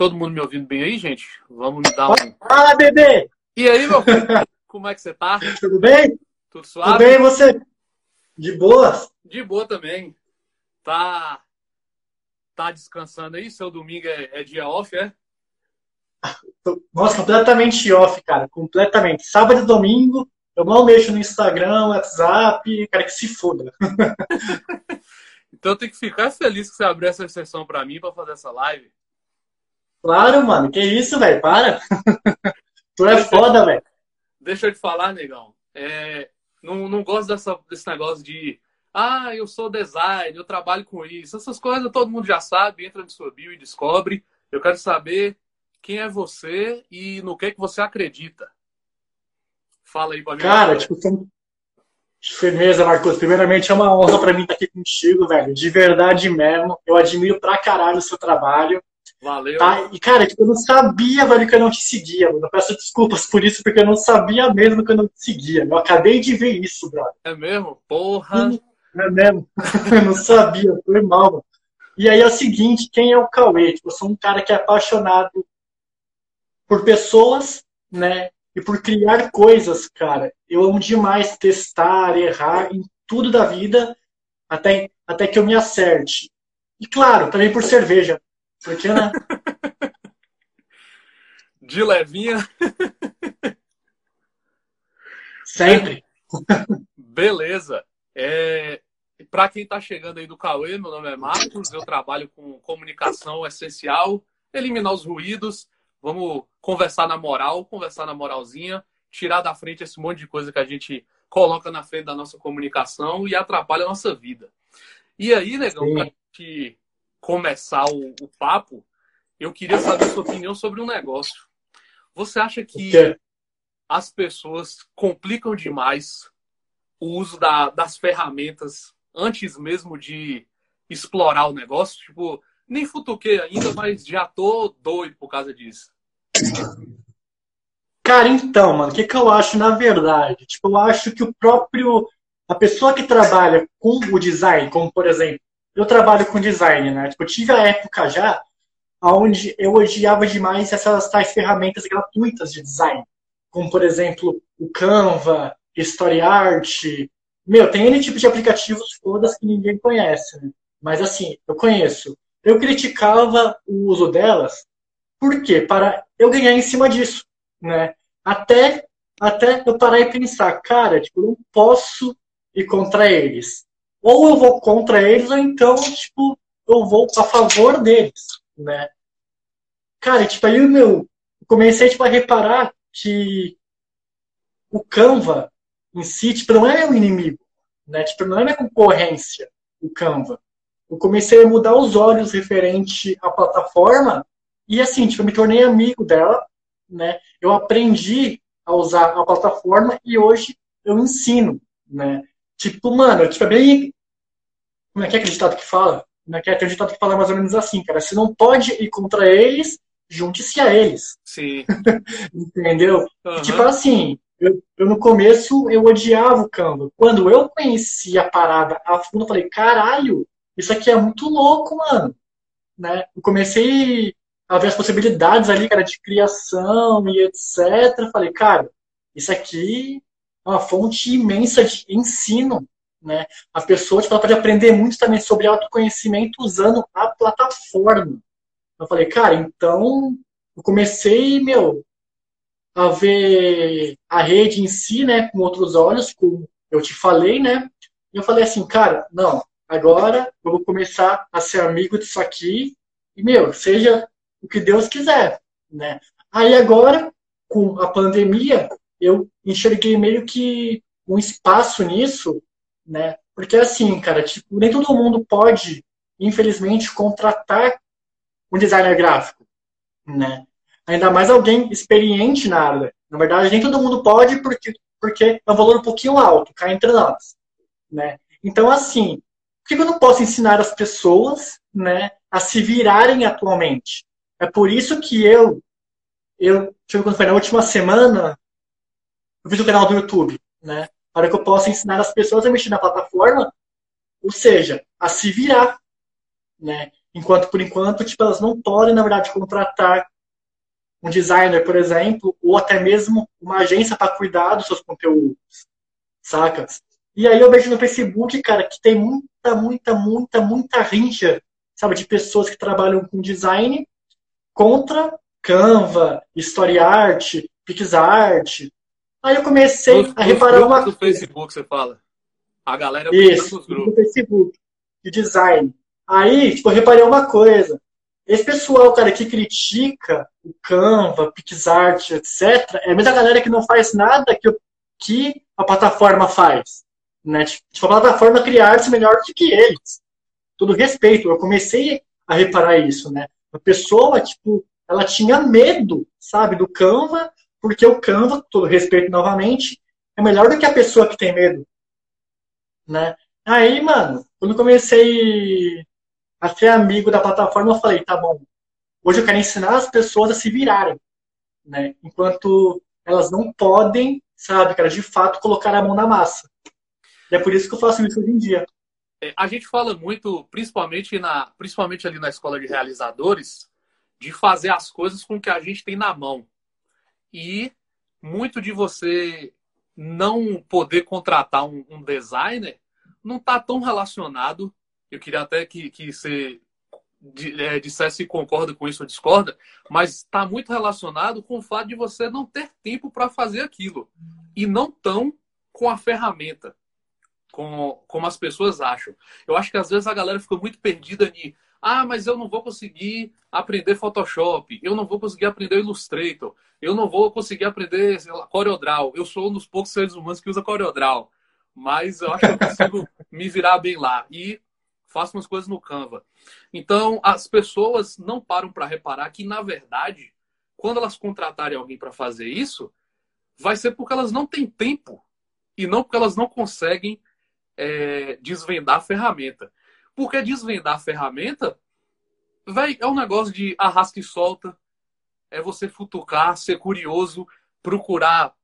Todo mundo me ouvindo bem aí, gente? Vamos me dar um. Fala, bebê! E aí, meu filho? Como é que você tá? Tudo bem? Tudo suave? Tudo bem, você? De boas? De boa também. Tá. Tá descansando aí? Seu domingo é, é dia off, é? Nossa, completamente off, cara. Completamente. Sábado e domingo, eu mal mexo no Instagram, WhatsApp, cara, que se foda. então tem que ficar feliz que você abriu essa sessão pra mim pra fazer essa live. Claro, mano. Que isso, velho? Para. tu é foda, velho. Deixa eu te falar, negão. É, não, não gosto dessa, desse negócio de ah, eu sou design, eu trabalho com isso. Essas coisas todo mundo já sabe, entra no sua bio e descobre. Eu quero saber quem é você e no que, que você acredita. Fala aí pra mim. Cara, tipo, firmeza, Marcos. Primeiramente, é uma honra para mim estar aqui contigo, velho. De verdade mesmo. Eu admiro pra caralho o seu trabalho. Valeu. Tá? E, cara, tipo, eu não sabia, velho, que eu não te seguia, mano. Eu peço desculpas por isso, porque eu não sabia mesmo que eu não te seguia. Eu acabei de ver isso, brother. É mesmo? Porra! É mesmo? eu não sabia, foi mal, mano. E aí é o seguinte, quem é o Cauê? Tipo, eu sou um cara que é apaixonado por pessoas, né? E por criar coisas, cara. Eu amo demais testar, errar em tudo da vida, até, até que eu me acerte. E claro, também por cerveja. Porque, né? De levinha. Sempre. Beleza. É, Para quem está chegando aí do Cauê, meu nome é Marcos, eu trabalho com comunicação essencial, eliminar os ruídos, vamos conversar na moral, conversar na moralzinha, tirar da frente esse monte de coisa que a gente coloca na frente da nossa comunicação e atrapalha a nossa vida. E aí, negão, para gente começar o, o, papo, eu queria saber sua opinião sobre um negócio. Você acha que as pessoas complicam demais o uso da, das ferramentas antes mesmo de explorar o negócio? Tipo, nem futuquei ainda, mas já tô doido por causa disso. Cara, então, mano, o que, que eu acho na verdade? Tipo, eu acho que o próprio. A pessoa que trabalha com o design, como por exemplo, eu trabalho com design, né? Tipo, eu tive a época já onde eu odiava demais essas tais ferramentas gratuitas de design, como por exemplo o Canva, Story Art. Meu, tem N tipo de aplicativos todas que ninguém conhece, né? Mas assim, eu conheço. Eu criticava o uso delas, por quê? Para eu ganhar em cima disso, né? Até, até eu parar e pensar, cara, tipo, eu não posso ir contra eles ou eu vou contra eles, ou então, tipo, eu vou a favor deles, né? Cara, tipo, aí meu, comecei, tipo, a reparar que o Canva em si, tipo, não é meu inimigo, né? Tipo, não é minha concorrência, o Canva. Eu comecei a mudar os olhos referente à plataforma e, assim, tipo, eu me tornei amigo dela, né? Eu aprendi a usar a plataforma e hoje eu ensino, né? Tipo, mano, tipo, é bem. Como é que é aquele ditado que fala? Como é que é? Um ditado que fala mais ou menos assim, cara. Se não pode ir contra eles, junte-se a eles. Sim. Entendeu? Uhum. Tipo assim, eu, eu, no começo eu odiava o Canva. Quando eu conheci a parada a fundo, eu falei, caralho, isso aqui é muito louco, mano. Né? Eu comecei a ver as possibilidades ali, cara, de criação e etc. Eu falei, cara, isso aqui uma fonte imensa de ensino. Né? A pessoa tipo, pode aprender muito também sobre autoconhecimento usando a plataforma. Eu falei, cara, então eu comecei, meu, a ver a rede em si, né, com outros olhos, como eu te falei, né? E eu falei assim, cara, não, agora eu vou começar a ser amigo disso aqui e, meu, seja o que Deus quiser, né? Aí agora, com a pandemia, eu enxerguei meio que um espaço nisso, né? Porque assim, cara, tipo, nem todo mundo pode, infelizmente, contratar um designer gráfico, né? Ainda mais alguém experiente na área. Na verdade, nem todo mundo pode porque, porque é um valor um pouquinho alto, cá entre nós, né? Então, assim, por que eu não posso ensinar as pessoas, né, a se virarem atualmente? É por isso que eu, eu, ver quando foi, na última semana, eu fiz o um canal do YouTube, né? Para que eu possa ensinar as pessoas a mexer na plataforma, ou seja, a se virar, né? Enquanto, por enquanto, tipo, elas não podem, na verdade, contratar um designer, por exemplo, ou até mesmo uma agência para cuidar dos seus conteúdos, saca? E aí eu vejo no Facebook, cara, que tem muita, muita, muita, muita rincha, sabe, de pessoas que trabalham com design contra Canva, Story Art, PixArt. Aí eu comecei nos, a reparar uma coisa. Facebook você fala. A galera Isso, nos grupos. no Facebook, de design. Aí, tipo, eu reparei uma coisa. Esse pessoal, cara, que critica o Canva, PixArt, etc., é a mesma galera que não faz nada que, que a plataforma faz. Né? Tipo, a plataforma cria artes melhor do que eles. Todo respeito. Eu comecei a reparar isso, né? A pessoa, tipo, ela tinha medo, sabe, do Canva, porque o Canva, todo respeito novamente, é melhor do que a pessoa que tem medo. Né? Aí, mano, quando comecei a ser amigo da plataforma, eu falei, tá bom, hoje eu quero ensinar as pessoas a se virarem, né? Enquanto elas não podem, sabe, cara, de fato colocar a mão na massa. E é por isso que eu faço isso hoje em dia. É, a gente fala muito, principalmente, na, principalmente ali na escola de realizadores, de fazer as coisas com o que a gente tem na mão. E muito de você não poder contratar um, um designer não está tão relacionado eu queria até que, que você é, dissesse se concorda com isso ou discorda, mas está muito relacionado com o fato de você não ter tempo para fazer aquilo. E não tão com a ferramenta, com, como as pessoas acham. Eu acho que às vezes a galera fica muito perdida ah, mas eu não vou conseguir aprender Photoshop, eu não vou conseguir aprender Illustrator, eu não vou conseguir aprender lá, CorelDRAW. Eu sou um dos poucos seres humanos que usa CorelDRAW, mas eu acho que eu consigo me virar bem lá. E faço umas coisas no Canva. Então, as pessoas não param para reparar que, na verdade, quando elas contratarem alguém para fazer isso, vai ser porque elas não têm tempo e não porque elas não conseguem é, desvendar a ferramenta. Porque desvendar a ferramenta véi, é um negócio de arrasta e solta, é você futucar, ser curioso, procurar.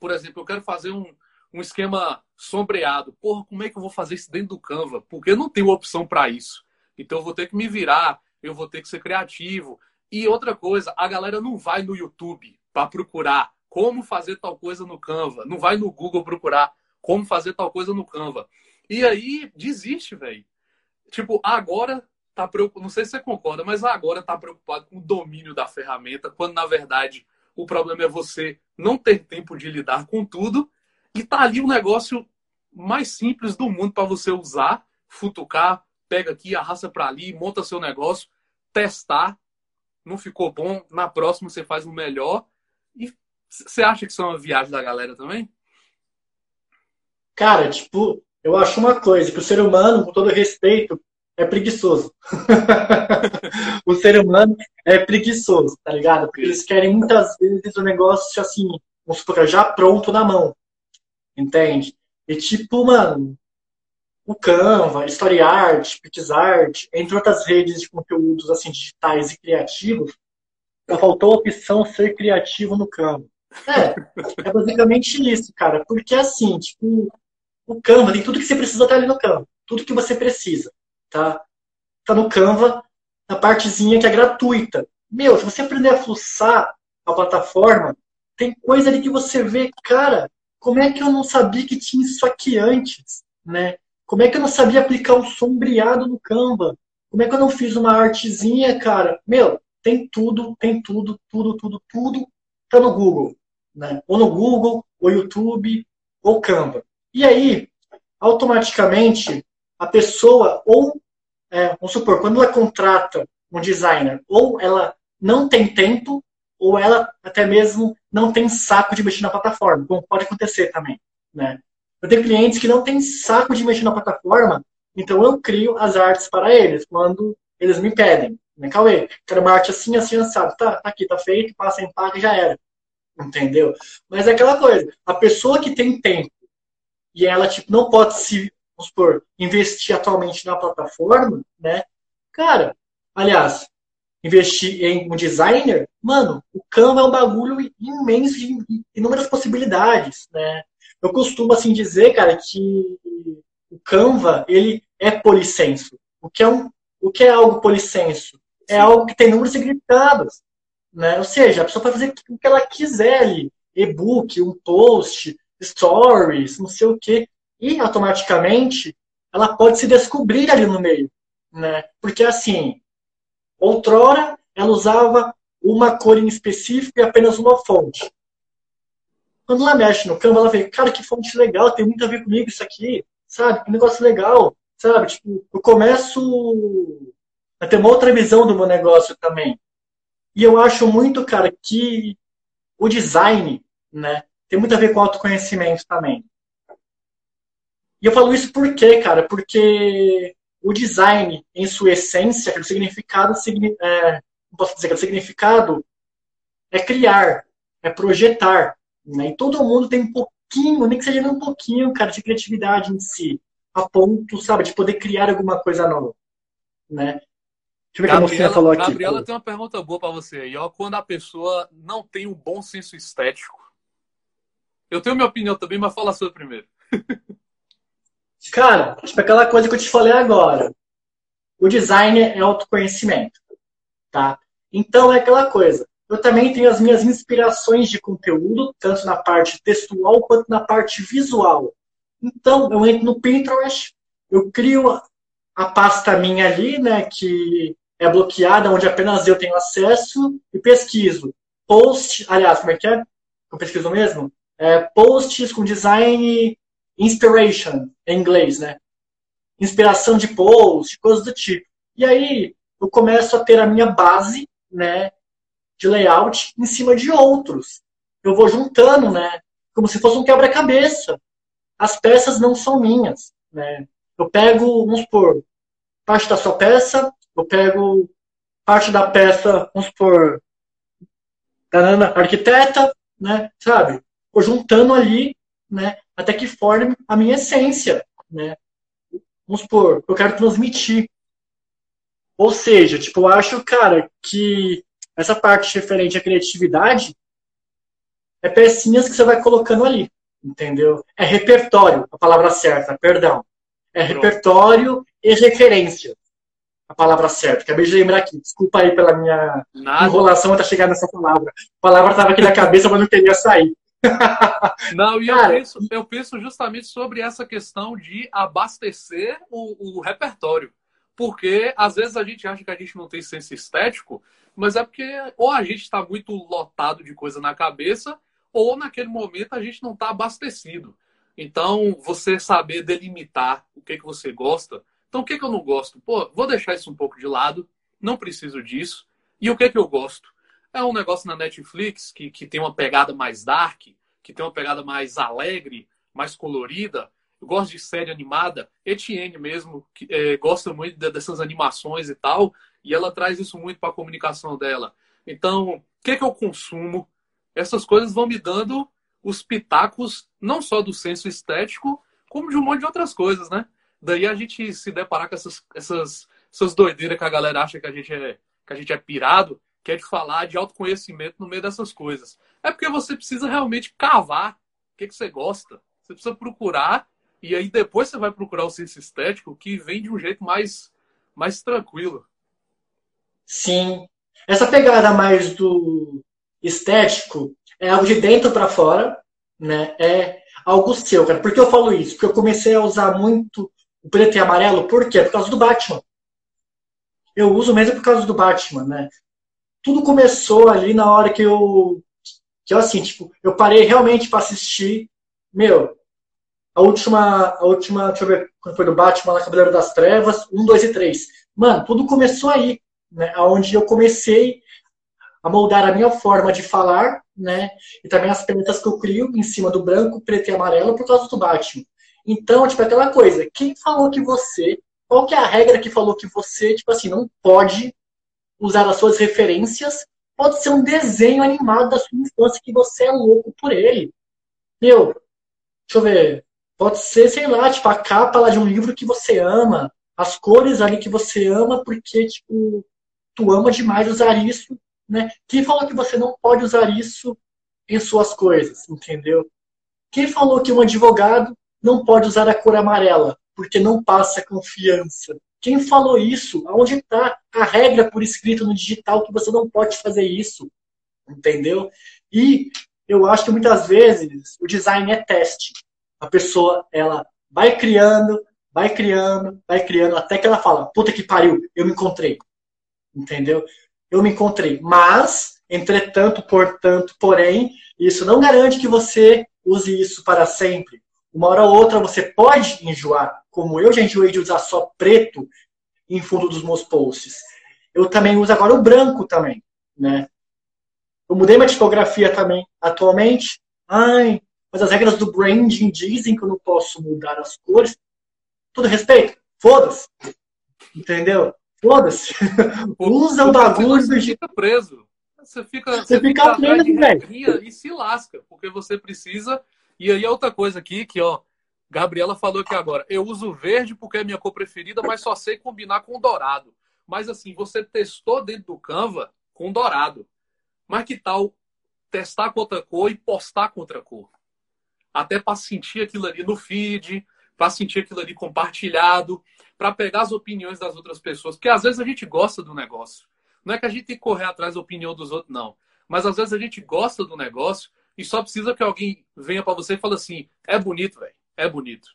Por exemplo, eu quero fazer um, um esquema sombreado. Porra, como é que eu vou fazer isso dentro do Canva? Porque eu não tenho opção para isso. Então eu vou ter que me virar, eu vou ter que ser criativo. E outra coisa, a galera não vai no YouTube para procurar como fazer tal coisa no Canva, não vai no Google procurar como fazer tal coisa no Canva. E aí desiste, velho. Tipo, agora tá preocupado, não sei se você concorda, mas agora tá preocupado com o domínio da ferramenta, quando na verdade o problema é você não ter tempo de lidar com tudo e tá ali o negócio mais simples do mundo para você usar, futucar, pega aqui, arrasta para ali, monta seu negócio, testar. Não ficou bom, na próxima você faz o melhor. E você acha que isso é uma viagem da galera também? Cara, tipo, eu acho uma coisa, que o ser humano, com todo respeito, é preguiçoso. o ser humano é preguiçoso, tá ligado? Porque eles querem muitas vezes o negócio assim, vamos supor, já pronto na mão. Entende? E tipo, mano, o Canva, StoryArt, PixArt, entre outras redes de conteúdos assim digitais e criativos, só faltou a opção ser criativo no Canva. É, é basicamente isso, cara. Porque assim, tipo, o Canva tem tudo que você precisa estar ali no Canva. Tudo que você precisa, tá? Tá no Canva, na partezinha que é gratuita. Meu, se você aprender a fuçar a plataforma, tem coisa ali que você vê, cara, como é que eu não sabia que tinha isso aqui antes, né? Como é que eu não sabia aplicar um sombreado no Canva? Como é que eu não fiz uma artezinha, cara? Meu, tem tudo, tem tudo, tudo, tudo, tudo tá no Google, né? Ou no Google, ou YouTube, ou Canva. E aí, automaticamente, a pessoa ou, é, vamos supor, quando ela contrata um designer, ou ela não tem tempo, ou ela até mesmo não tem saco de mexer na plataforma, como pode acontecer também. Né? Eu tenho clientes que não têm saco de mexer na plataforma, então eu crio as artes para eles quando eles me pedem. Né, Cauê, quero uma arte assim, assim, assado. Tá, tá aqui, tá feito, passa em paga e já era. Entendeu? Mas é aquela coisa, a pessoa que tem tempo e ela tipo, não pode se, vamos supor, investir atualmente na plataforma, né? Cara, aliás, investir em um designer, mano, o Canva é um bagulho imenso de inúmeras possibilidades, né? Eu costumo assim dizer, cara, que o Canva ele é polissenso, o que é um o que é algo polissenso? É algo que tem números significados. Né? Ou seja, a pessoa pode fazer o que ela quiser ali. E-book, um post, stories, não sei o quê. E automaticamente ela pode se descobrir ali no meio. Né? Porque assim, outrora ela usava uma cor em específico e apenas uma fonte. Quando ela mexe no Canva, ela vê, cara, que fonte legal, tem muito a ver comigo isso aqui, sabe? Que negócio legal, sabe? Tipo, eu começo a ter uma outra visão do meu negócio também. E eu acho muito, cara, que o design, né, tem muito a ver com autoconhecimento também. E eu falo isso por quê, cara? Porque o design, em sua essência, o significado, é, posso dizer que o significado é criar, é projetar, né? E todo mundo tem um pouquinho, nem que seja um pouquinho, cara, de criatividade em si, a ponto, sabe, de poder criar alguma coisa nova, né? Deixa eu ver Gabriela, que a mocinha falou aqui. Gabriela tem uma pergunta boa para você aí, ó. Quando a pessoa não tem um bom senso estético, eu tenho minha opinião também, mas fala a sua primeiro. Cara, tipo aquela coisa que eu te falei agora. O design é autoconhecimento, tá? Então é aquela coisa. Eu também tenho as minhas inspirações de conteúdo, tanto na parte textual quanto na parte visual. Então, eu entro no Pinterest, eu crio a pasta minha ali, né, que é bloqueada, onde apenas eu tenho acesso, e pesquiso. Post, aliás, como é que é? Eu pesquiso mesmo? É, posts com design inspiration, em inglês, né? Inspiração de post, coisas do tipo. E aí, eu começo a ter a minha base, né, de layout em cima de outros. Eu vou juntando, né? Como se fosse um quebra-cabeça. As peças não são minhas, né? Eu pego, vamos supor, parte da sua peça, eu pego parte da peça, vamos supor, da Ana arquiteta, né? Sabe? Juntando ali, né? Até que forme a minha essência, né? Vamos supor, eu quero transmitir. Ou seja, tipo, eu acho, cara, que essa parte referente à criatividade é pecinhas que você vai colocando ali, entendeu? É repertório, a palavra certa, perdão. É repertório e referência, a palavra certa. Acabei de lembrar aqui, desculpa aí pela minha Nada. enrolação até chegar nessa palavra. A palavra estava aqui na cabeça, mas não queria sair. Não, e Cara, eu, penso, eu penso justamente sobre essa questão de abastecer o, o repertório. Porque às vezes a gente acha que a gente não tem senso estético, mas é porque ou a gente está muito lotado de coisa na cabeça, ou naquele momento a gente não está abastecido. Então, você saber delimitar o que, que você gosta. Então, o que, que eu não gosto? Pô, vou deixar isso um pouco de lado, não preciso disso. E o que, que eu gosto? É um negócio na Netflix que, que tem uma pegada mais dark, que tem uma pegada mais alegre, mais colorida. Eu gosto de série animada. Etienne mesmo, que é, gosta muito dessas animações e tal. E ela traz isso muito para a comunicação dela. Então, o que, que eu consumo? Essas coisas vão me dando os pitacos, não só do senso estético, como de um monte de outras coisas, né? Daí a gente se deparar com essas, essas, essas doideiras que a galera acha que a gente é, que a gente é pirado, que é de falar de autoconhecimento no meio dessas coisas. É porque você precisa realmente cavar o que, que você gosta. Você precisa procurar, e aí depois você vai procurar o senso estético, que vem de um jeito mais, mais tranquilo. Sim. Essa pegada mais do estético é algo de dentro para fora, né? É algo seu, cara. Por que eu falo isso? Porque eu comecei a usar muito o preto e amarelo, por quê? Por causa do Batman. Eu uso mesmo por causa do Batman, né? Tudo começou ali na hora que eu que eu assim, tipo, eu parei realmente para assistir, meu, a última, a última, deixa eu ver, quando foi do Batman, na Cavaleiro das Trevas, 1, 2 e 3. Mano, tudo começou aí né, onde eu comecei a moldar a minha forma de falar, né, e também as perguntas que eu crio em cima do branco, preto e amarelo por causa do Batman. Então, tipo, aquela coisa, quem falou que você, qual que é a regra que falou que você, tipo assim, não pode usar as suas referências, pode ser um desenho animado da sua infância que você é louco por ele. Meu, deixa eu ver, pode ser, sei lá, tipo, a capa lá de um livro que você ama, as cores ali que você ama, porque, tipo, tu ama demais usar isso, né? Quem falou que você não pode usar isso em suas coisas, entendeu? Quem falou que um advogado não pode usar a cor amarela porque não passa confiança? Quem falou isso? Aonde está a regra por escrito no digital que você não pode fazer isso? Entendeu? E eu acho que muitas vezes o design é teste. A pessoa, ela vai criando, vai criando, vai criando, até que ela fala, puta que pariu, eu me encontrei. Entendeu? Eu me encontrei. Mas, entretanto, portanto, porém, isso não garante que você use isso para sempre. Uma hora ou outra você pode enjoar, como eu já enjoei de usar só preto em fundo dos meus posts. Eu também uso agora o branco também, né? Eu mudei minha tipografia também atualmente. Ai, mas as regras do branding dizem que eu não posso mudar as cores. Tudo respeito, foda-se. Entendeu? Foda-se. Usa o bagulho. Você fica preso. Você fica, você, você fica, fica preso, velho. E se lasca, porque você precisa. E aí, outra coisa aqui, que, ó, Gabriela falou aqui agora. Eu uso verde porque é minha cor preferida, mas só sei combinar com dourado. Mas assim, você testou dentro do Canva com dourado. Mas que tal testar com outra cor e postar com outra cor? Até para sentir aquilo ali no feed, para sentir aquilo ali compartilhado, para pegar as opiniões das outras pessoas. Porque às vezes a gente gosta do negócio. Não é que a gente tem que correr atrás da opinião dos outros, não. Mas às vezes a gente gosta do negócio e só precisa que alguém venha para você e fale assim: é bonito, velho, é bonito.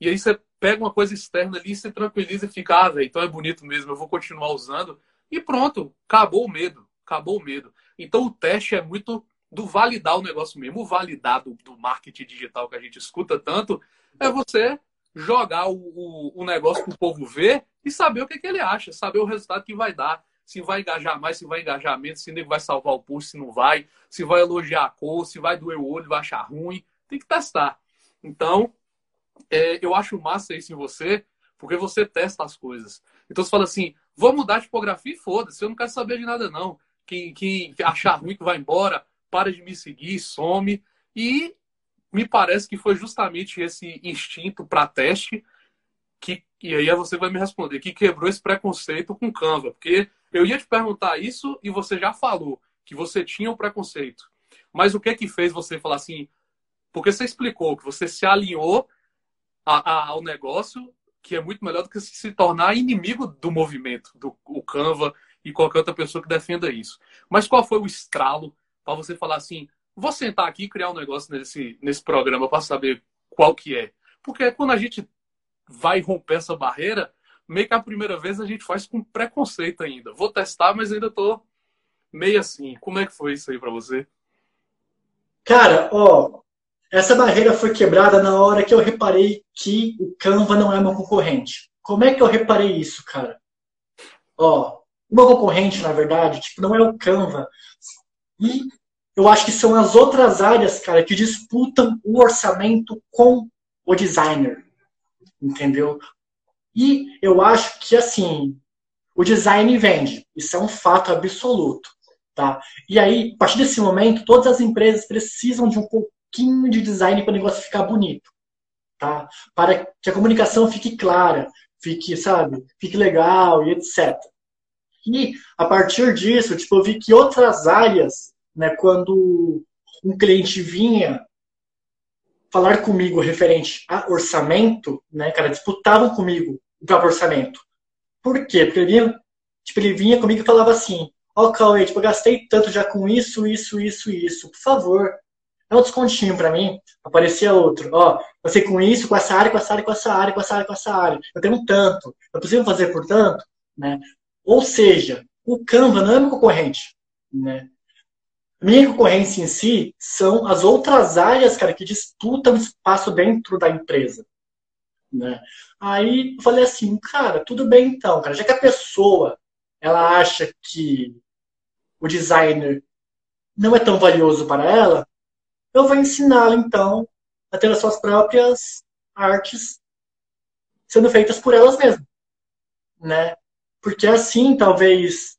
E aí você pega uma coisa externa ali, se tranquiliza e fica, ah, velho, então é bonito mesmo, eu vou continuar usando. E pronto, acabou o medo acabou o medo. Então o teste é muito do validar o negócio mesmo. O validar do, do marketing digital que a gente escuta tanto é você jogar o, o, o negócio para o povo ver e saber o que, que ele acha, saber o resultado que vai dar. Se vai engajar mais, se vai engajar menos, se ele vai salvar o post, se não vai, se vai elogiar a cor, se vai doer o olho, vai achar ruim. Tem que testar. Então, é, eu acho massa isso em você, porque você testa as coisas. Então você fala assim, vou mudar a tipografia e foda-se, eu não quero saber de nada não quem, quem achar ruim que vai embora, para de me seguir, some. E me parece que foi justamente esse instinto para teste que, e aí você vai me responder, que quebrou esse preconceito com Canva. Porque eu ia te perguntar isso e você já falou que você tinha um preconceito. Mas o que é que fez você falar assim? Porque você explicou que você se alinhou a, a, ao negócio, que é muito melhor do que se tornar inimigo do movimento, do o Canva, e qualquer outra pessoa que defenda isso. Mas qual foi o estralo para você falar assim, vou sentar aqui e criar um negócio nesse, nesse programa para saber qual que é? Porque quando a gente vai romper essa barreira, meio que a primeira vez a gente faz com preconceito ainda. Vou testar, mas ainda tô meio assim. Como é que foi isso aí para você? Cara, ó, essa barreira foi quebrada na hora que eu reparei que o Canva não é meu concorrente. Como é que eu reparei isso, cara? Ó, uma concorrente, na verdade, tipo, não é o Canva. E eu acho que são as outras áreas, cara, que disputam o orçamento com o designer. Entendeu? E eu acho que, assim, o design vende. Isso é um fato absoluto. Tá? E aí, a partir desse momento, todas as empresas precisam de um pouquinho de design para o negócio ficar bonito. Tá? Para que a comunicação fique clara, fique, sabe, fique legal e etc. E a partir disso, tipo, eu vi que outras áreas, né, quando um cliente vinha falar comigo referente a orçamento, né, cara, disputavam comigo o próprio orçamento. Por quê? Porque ele vinha, tipo, ele vinha comigo e falava assim, ó, oh, Cauê, tipo, eu gastei tanto já com isso, isso, isso, isso, por favor, dá um descontinho para mim. Aparecia outro, ó, oh, eu sei com isso, com essa área, com essa área, com essa área, com essa área, com essa área. Eu tenho tanto, eu preciso fazer por tanto, né? Ou seja, o Canva não é meu concorrente. Né? Minha concorrência em si são as outras áreas, cara, que disputam espaço dentro da empresa. Né? Aí eu falei assim, cara, tudo bem então, cara, já que a pessoa ela acha que o designer não é tão valioso para ela, eu vou ensiná-la então a ter as suas próprias artes sendo feitas por elas mesmas, né? porque assim talvez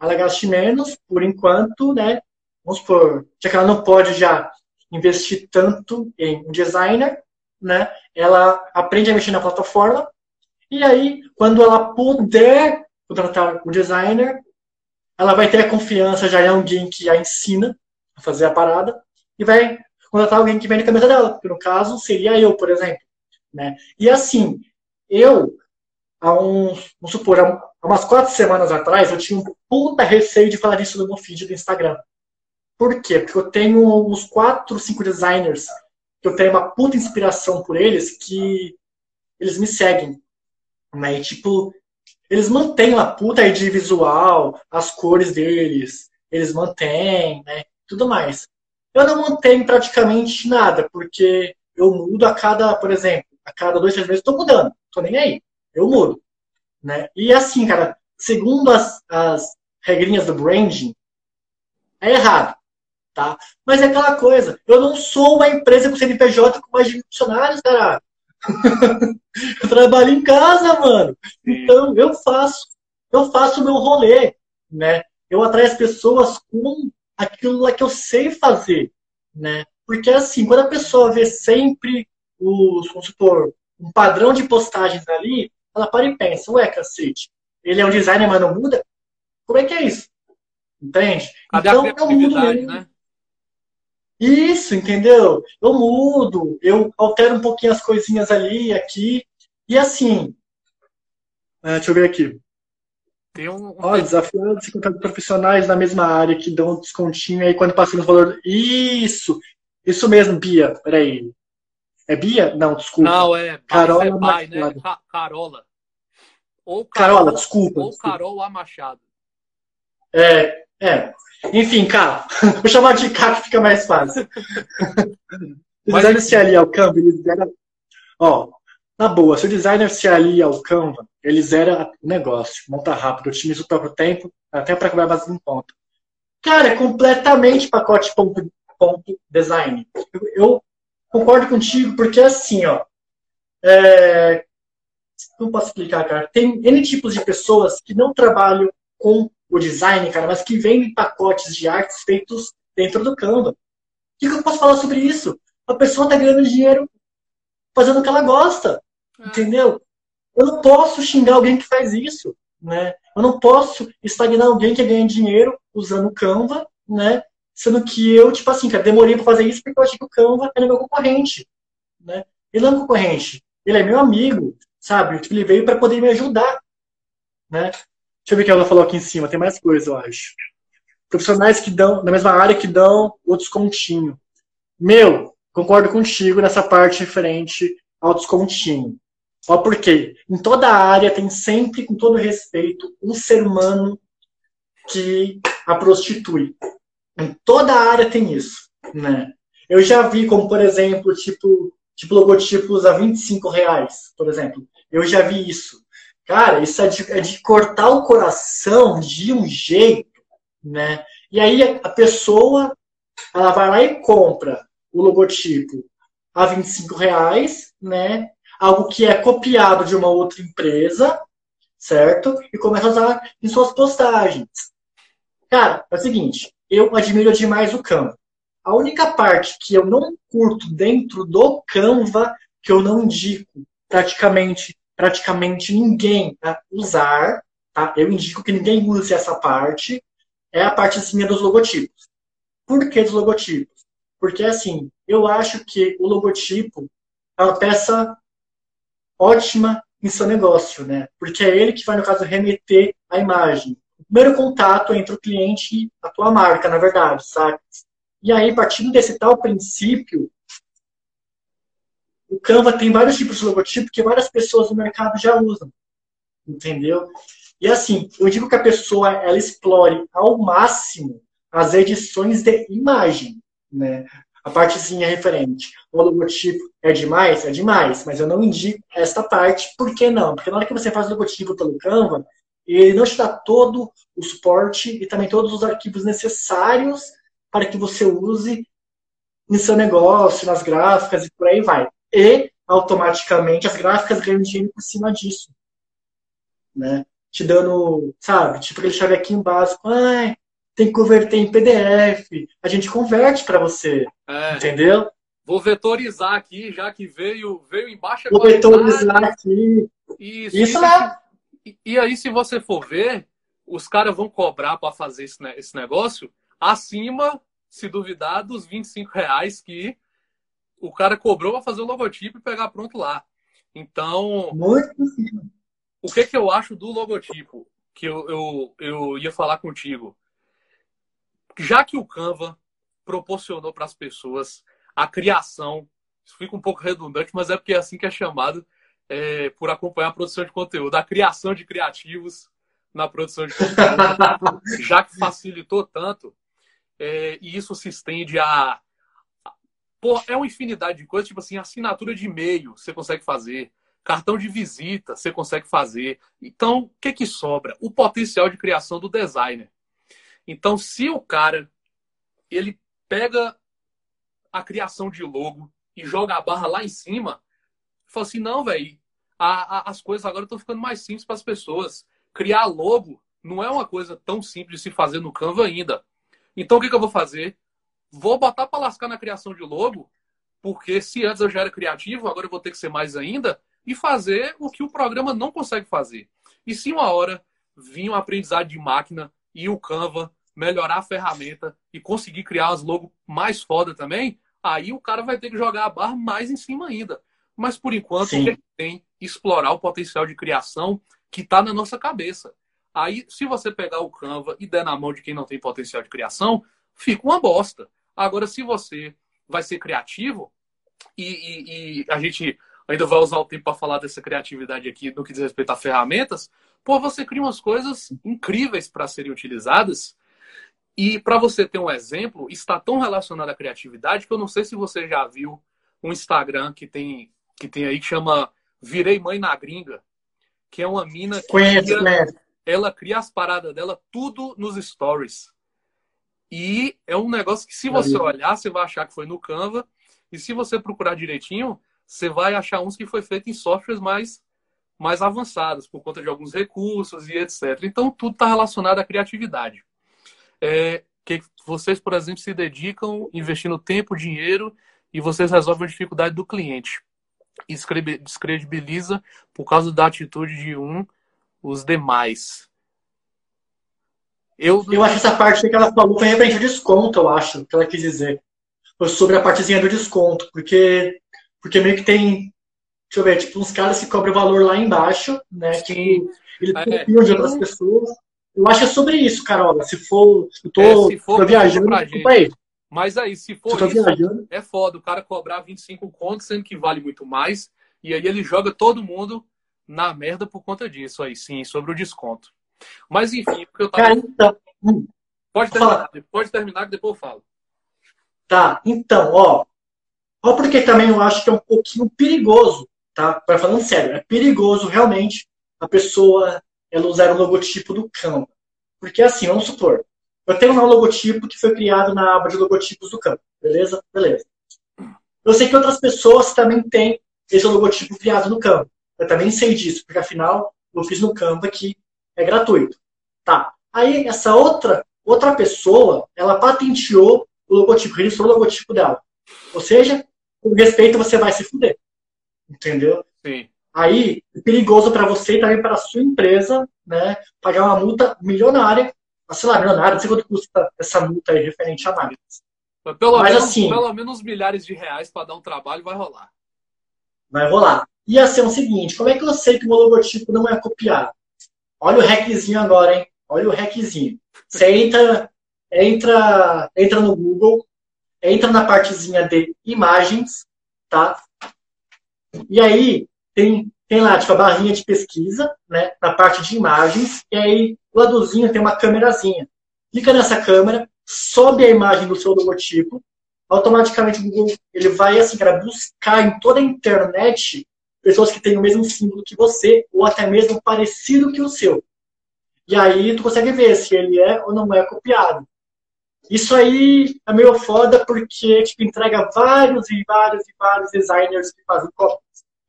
ela gaste menos por enquanto, né? Vamos supor, já que ela não pode já investir tanto em um designer, né? Ela aprende a mexer na plataforma e aí, quando ela puder contratar o designer, ela vai ter a confiança já em alguém que a ensina a fazer a parada e vai contratar alguém que vem na cabeça dela, que no caso seria eu, por exemplo, né? E assim, eu há uns, vamos supor, há umas quatro semanas atrás, eu tinha um puta receio de falar isso no meu feed do Instagram. Por quê? Porque eu tenho uns quatro, cinco designers eu tenho uma puta inspiração por eles que eles me seguem. Né? E, tipo, eles mantêm a puta ID visual, as cores deles, eles mantêm, né? Tudo mais. Eu não mantenho praticamente nada, porque eu mudo a cada, por exemplo, a cada dois, três meses, estou mudando. Tô nem aí. Eu mudo. Né? E assim, cara, segundo as, as regrinhas do branding, é errado. Tá? Mas é aquela coisa, eu não sou uma empresa com CNPJ com mais de funcionários, cara. eu trabalho em casa, mano. Então eu faço, eu faço o meu rolê, né? Eu atraio as pessoas com aquilo lá que eu sei fazer, né? Porque assim, quando a pessoa vê sempre os, vamos supor, um padrão de postagens ali, ela para e pensa, ué, cacete, ele é um designer, mas não muda? Como é que é isso? Entende? Cadê então, eu mudo mesmo. Né? Isso, entendeu? Eu mudo, eu altero um pouquinho as coisinhas ali, aqui. E assim, é, deixa eu ver aqui. Tem um. Olha, desafiando se encontrar profissionais na mesma área que dão um descontinho aí quando passam no valor. Isso! Isso mesmo, Bia. Peraí. É Bia? Não, desculpa. Não, é. Carola, é pai, né? Carola. Ou Carola, Carola desculpa. Ou desculpa. Carol A. Machado. É, é. Enfim, cara, vou chamar de K que fica mais fácil. o designer se alia ao Canva, ele zera. Ó, na boa, se o designer se alia ao Canva, ele zera o negócio, monta rápido, otimiza o próprio tempo, até para cobrar mais um ponto. Cara, é completamente pacote ponto, ponto design. Eu, eu concordo contigo, porque assim, ó. É, não posso explicar, cara. Tem N tipos de pessoas que não trabalham com o design, cara, mas que vendem pacotes de artes feitos dentro do Canva. O que, eu posso falar sobre isso? A pessoa está ganhando dinheiro fazendo o que ela gosta, é. entendeu? Eu não posso xingar alguém que faz isso, né? Eu não posso estagnar alguém que ganha dinheiro usando o Canva, né? Sendo que eu, tipo assim, cara, demorei para fazer isso porque eu achei que o Canva era meu concorrente, né? Ele não é um concorrente, ele é meu amigo, sabe? Ele veio para poder me ajudar, né? Deixa eu ver o que ela falou aqui em cima. Tem mais coisa, eu acho. Profissionais que dão, na mesma área, que dão o descontinho. Meu, concordo contigo nessa parte referente ao descontinho. Ó, por quê? Em toda área tem sempre, com todo respeito, um ser humano que a prostitui. Em toda área tem isso, né? Eu já vi como, por exemplo, tipo, tipo logotipos a 25 reais, por exemplo. Eu já vi isso. Cara, isso é de, é de cortar o coração de um jeito, né? E aí a pessoa, ela vai lá e compra o logotipo a 25 reais, né? Algo que é copiado de uma outra empresa, certo? E começa a usar em suas postagens. Cara, é o seguinte, eu admiro demais o Canva. A única parte que eu não curto dentro do Canva, que eu não indico praticamente praticamente ninguém a usar, tá? Eu indico que ninguém use essa parte, é a partezinha dos logotipos. Por que dos logotipos? Porque, assim, eu acho que o logotipo é uma peça ótima em seu negócio, né? Porque é ele que vai, no caso, remeter a imagem. O primeiro contato entre o cliente e a tua marca, na verdade, sabe? E aí, partindo desse tal princípio, o Canva tem vários tipos de logotipo que várias pessoas no mercado já usam. Entendeu? E assim, eu digo que a pessoa ela explore ao máximo as edições de imagem, né? A partezinha referente. O logotipo é demais? É demais, mas eu não indico esta parte, por que não? Porque na hora que você faz o logotipo pelo Canva, ele não te dá todo o suporte e também todos os arquivos necessários para que você use em seu negócio, nas gráficas e por aí vai e automaticamente as gráficas ganham dinheiro por cima disso. Né? Te dando, sabe, tipo aquele chavequinho básico, ah, tem que converter em PDF. A gente converte para você. É. Entendeu? Vou vetorizar aqui, já que veio, veio em baixa Vou qualidade. vetorizar aqui. Isso, isso. E, e aí, se você for ver, os caras vão cobrar para fazer esse, esse negócio acima, se duvidar, dos 25 reais que o cara cobrou para fazer o logotipo e pegar pronto lá. Então. Muito possível. o que, que eu acho do logotipo? Que eu, eu, eu ia falar contigo. Já que o Canva proporcionou para as pessoas a criação, isso fica um pouco redundante, mas é porque é assim que é chamado é, por acompanhar a produção de conteúdo, a criação de criativos na produção de conteúdo, já que facilitou tanto, é, e isso se estende a. Pô, é uma infinidade de coisas, tipo assim, assinatura de e-mail você consegue fazer, cartão de visita você consegue fazer. Então, o que, que sobra? O potencial de criação do designer. Então, se o cara ele pega a criação de logo e joga a barra lá em cima, fala assim, não, velho, as coisas agora estão ficando mais simples para as pessoas. Criar logo não é uma coisa tão simples de se fazer no Canva ainda. Então, o que, que eu vou fazer? Vou botar para lascar na criação de logo, porque se antes eu já era criativo, agora eu vou ter que ser mais ainda, e fazer o que o programa não consegue fazer. E se uma hora vir um aprendizado de máquina e o Canva melhorar a ferramenta e conseguir criar as logos mais foda também, aí o cara vai ter que jogar a barra mais em cima ainda. Mas por enquanto Sim. ele tem explorar o potencial de criação que está na nossa cabeça. Aí, se você pegar o Canva e der na mão de quem não tem potencial de criação, fica uma bosta. Agora, se você vai ser criativo, e, e, e a gente ainda vai usar o tempo para falar dessa criatividade aqui no que diz respeito a ferramentas, pô, você cria umas coisas incríveis para serem utilizadas e para você ter um exemplo, está tão relacionado à criatividade que eu não sei se você já viu um Instagram que tem, que tem aí que chama Virei Mãe na Gringa, que é uma mina que Conheço, cria, né? ela cria as paradas dela tudo nos stories. E é um negócio que se você olhar, você vai achar que foi no Canva, e se você procurar direitinho, você vai achar uns que foi feito em softwares mais mais avançados, por conta de alguns recursos e etc. Então, tudo está relacionado à criatividade é, que vocês, por exemplo, se dedicam investindo tempo, dinheiro e vocês resolvem a dificuldade do cliente. Isso descredibiliza por causa da atitude de um os demais. Eu, eu acho essa parte que ela falou foi referente ao desconto, eu acho, que ela quis dizer. Foi sobre a partezinha do desconto, porque, porque meio que tem, deixa eu ver, tipo, uns caras que cobram o valor lá embaixo, né? Que eles é, copiam de outras pessoas. Eu acho que é sobre isso, Carola. Se for. Eu tô, é, se for, tô viajando, desculpa aí. Mas aí, se for isso, viajando... é foda o cara cobrar 25 contos, sendo que vale muito mais. E aí ele joga todo mundo na merda por conta disso aí, sim, sobre o desconto. Mas enfim, porque eu tava. Cara, então... Hum. Pode terminar, pode terminar que depois eu falo. Tá, então, ó. Ó, porque também eu acho que é um pouquinho perigoso, tá? Para falando sério, é perigoso realmente a pessoa ela usar o logotipo do Canva. Porque assim, vamos supor, eu tenho um logotipo que foi criado na aba de logotipos do Canva, beleza? Beleza. Eu sei que outras pessoas também têm esse logotipo criado no Canva. Eu também sei disso, porque afinal eu fiz no Canva que é gratuito. Tá. Aí essa outra outra pessoa, ela patenteou o logotipo, registrou o logotipo dela. Ou seja, com respeito você vai se fuder. Entendeu? Sim. Aí é perigoso para você e também para a sua empresa, né? Pagar uma multa milionária, sei lá, milionária, não sei quanto custa essa multa aí referente a marcas. Pelo, Mas, menos, assim, pelo menos milhares de reais para dar um trabalho vai rolar. Vai rolar. E assim, é o seguinte, como é que eu sei que o meu logotipo não é copiado? Olha o hackzinho agora, hein? Olha o hackzinho. Você entra, entra, entra no Google, entra na partezinha de imagens, tá? E aí, tem, tem lá, tipo, a barrinha de pesquisa, né, na parte de imagens, e aí, o ladozinho tem uma câmerazinha. Clica nessa câmera, sobe a imagem do seu logotipo, automaticamente o Google ele vai, assim, cara, buscar em toda a internet pessoas que têm o mesmo símbolo que você, ou até mesmo parecido que o seu. E aí tu consegue ver se ele é ou não é copiado. Isso aí é meio foda porque tipo, entrega vários e vários e vários designers que fazem cópia.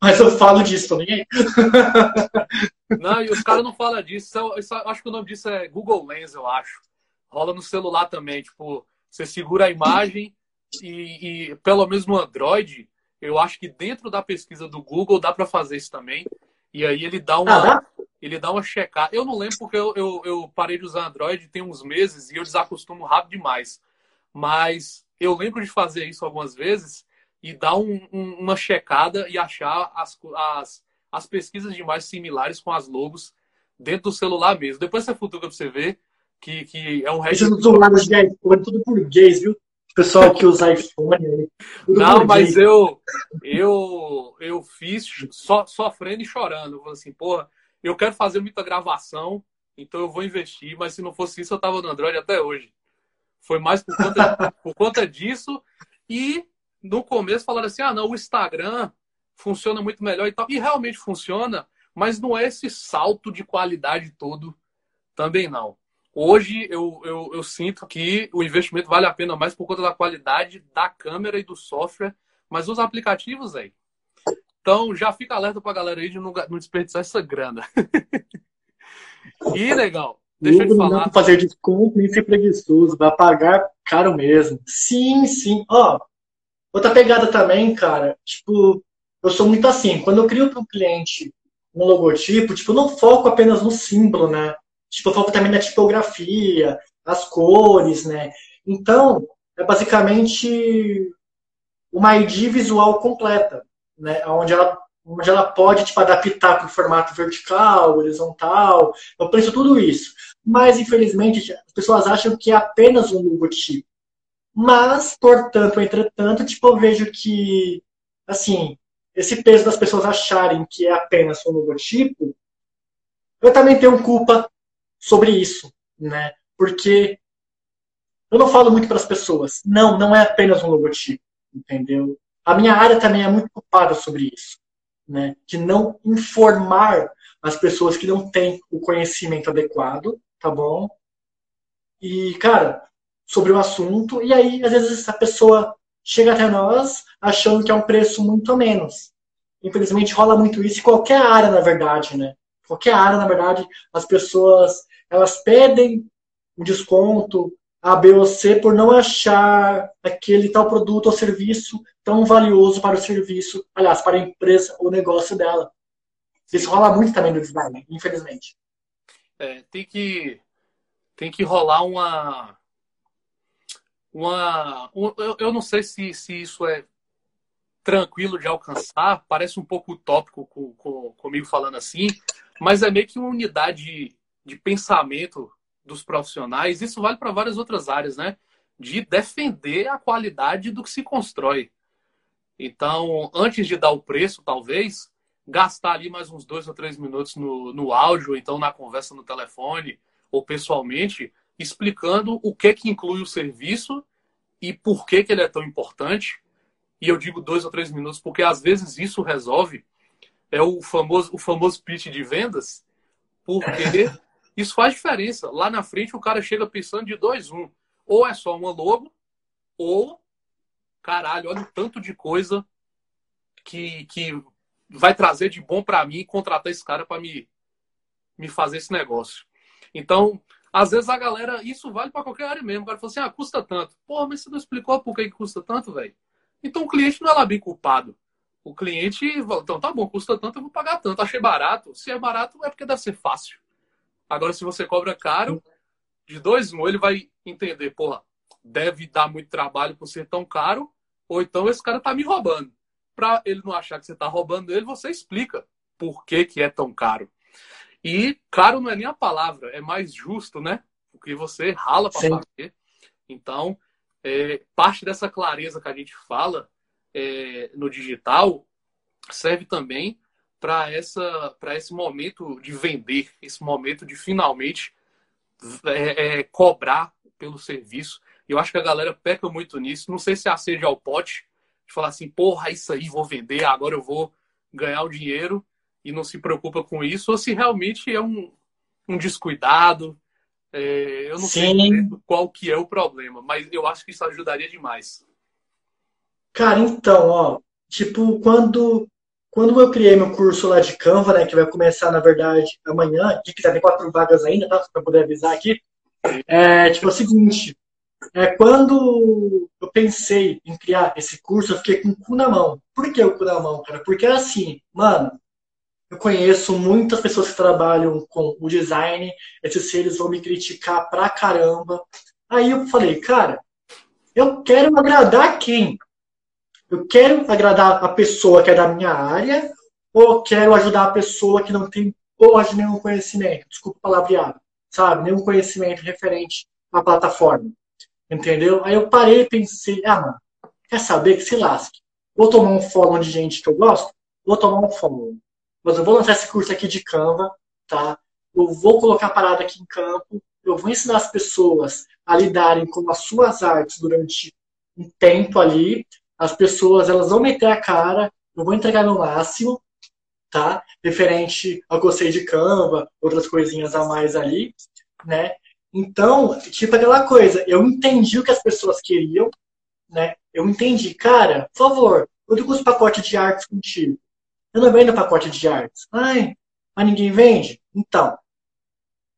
Mas eu falo disso também. Não, e os caras não falam disso. Eu, eu acho que o nome disso é Google Lens, eu acho. Rola no celular também. Tipo, você segura a imagem e, e pelo menos no Android, eu acho que dentro da pesquisa do Google dá para fazer isso também. E aí ele dá uma, ah, ele dá uma checada. Eu não lembro porque eu, eu, eu, parei de usar Android tem uns meses e eu desacostumo rápido demais. Mas eu lembro de fazer isso algumas vezes e dar um, um, uma checada e achar as, as, as pesquisas de imagens similares com as logos dentro do celular mesmo. Depois você futuca para você ver que, que é um resto. Usuários de iPhone, tudo burguês, viu? Pessoal que usa iPhone. Não, mas eu, eu, eu fiz só, sofrendo e chorando. Eu falei assim, porra, eu quero fazer muita gravação, então eu vou investir, mas se não fosse isso, eu tava no Android até hoje. Foi mais por conta, por conta disso. E no começo falaram assim: ah, não, o Instagram funciona muito melhor e tal. E realmente funciona, mas não é esse salto de qualidade todo também não. Hoje eu, eu, eu, sinto que o investimento vale a pena mais por conta da qualidade da câmera e do software, mas os aplicativos aí. Então já fica alerta para a galera aí de não, não desperdiçar essa grana. e legal. Deixa eu te falar. Não fazer desconto nem ser preguiçoso, vai pagar caro mesmo. Sim, sim. Ó, outra pegada também, cara, tipo, eu sou muito assim, quando eu crio para um cliente um logotipo, tipo, eu não foco apenas no símbolo, né? Tipo, eu foco também na tipografia, as cores, né? Então, é basicamente uma ID visual completa, né? Onde ela, onde ela pode tipo, adaptar para o formato vertical, horizontal. Eu penso tudo isso. Mas, infelizmente, as pessoas acham que é apenas um logotipo. Mas, portanto, entretanto, tipo, eu vejo que, assim, esse peso das pessoas acharem que é apenas um logotipo, eu também tenho culpa sobre isso, né? Porque eu não falo muito para as pessoas, não, não é apenas um logotipo, entendeu? A minha área também é muito culpada sobre isso, né? De não informar as pessoas que não têm o conhecimento adequado, tá bom? E, cara, sobre o assunto, e aí, às vezes, a pessoa chega até nós achando que é um preço muito menos. Infelizmente rola muito isso em qualquer área, na verdade, né? Qualquer área, na verdade, as pessoas elas pedem um desconto A, B ou C por não achar aquele tal produto ou serviço tão valioso para o serviço, aliás, para a empresa ou negócio dela. Isso rola muito também no design, infelizmente. É, tem que tem que rolar uma uma. Um, eu, eu não sei se, se isso é tranquilo de alcançar, parece um pouco utópico com, com, comigo falando assim, mas é meio que uma unidade de, pensamento dos profissionais. Isso vale para várias outras áreas, né? De defender a qualidade do que se constrói. Então, antes de dar o preço, talvez, gastar ali mais uns dois ou três minutos no, no áudio, então na conversa no telefone, ou pessoalmente, explicando o que que inclui o serviço e por que que ele é tão importante. E eu digo dois ou três minutos porque às vezes isso resolve é o famoso o famoso pitch de vendas, porque isso faz diferença. Lá na frente o cara chega pensando de dois um, ou é só uma logo ou caralho, olha o tanto de coisa que, que vai trazer de bom para mim contratar esse cara para me me fazer esse negócio. Então, às vezes a galera, isso vale para qualquer área mesmo. O cara fala assim, ah, custa tanto. Porra, mas você não explicou por que custa tanto, velho? Então o cliente não é lá bem culpado. O cliente, então tá bom, custa tanto, eu vou pagar tanto. Achei barato. Se é barato, é porque deve ser fácil. Agora, se você cobra caro, de dois, um, ele vai entender, porra, deve dar muito trabalho por ser tão caro, ou então esse cara tá me roubando. Para ele não achar que você tá roubando ele, você explica por que, que é tão caro. E caro não é nem a palavra, é mais justo, né? Porque você rala para fazer. Então, é, parte dessa clareza que a gente fala é, no digital serve também para essa para esse momento de vender, esse momento de finalmente é, é, cobrar pelo serviço. Eu acho que a galera peca muito nisso. Não sei se a sede ao pote de falar assim, porra, isso aí vou vender, agora eu vou ganhar o dinheiro e não se preocupa com isso, ou se realmente é um, um descuidado. É, eu não Sim. sei qual que é o problema, mas eu acho que isso ajudaria demais. Cara, então, ó, tipo, quando, quando eu criei meu curso lá de Canva, né, que vai começar, na verdade, amanhã, que tem quatro vagas ainda, tá? Pra poder avisar aqui. É, tipo, é o seguinte, é, quando eu pensei em criar esse curso, eu fiquei com o cu na mão. Por que o cu na mão, cara? Porque assim, mano, eu conheço muitas pessoas que trabalham com o design, esses seres vão me criticar pra caramba. Aí eu falei, cara, eu quero agradar quem? Eu quero agradar a pessoa que é da minha área ou quero ajudar a pessoa que não tem de nenhum conhecimento, desculpa palavreado, sabe? Nenhum conhecimento referente à plataforma. Entendeu? Aí eu parei e pensei, ah, mano, quer saber que se lasque. Vou tomar um follow de gente que eu gosto? Vou tomar um follow. Mas eu vou lançar esse curso aqui de Canva, tá? Eu vou colocar a parada aqui em campo, eu vou ensinar as pessoas a lidarem com as suas artes durante um tempo ali. As pessoas, elas vão meter a cara, eu vou entregar no máximo, tá? Referente ao eu sei de Canva, outras coisinhas a mais ali, né? Então, tipo aquela coisa, eu entendi o que as pessoas queriam, né? Eu entendi, cara, por favor, quanto custa o pacote de artes contigo? Eu não vendo pacote de artes. Ai, mas ninguém vende? Então,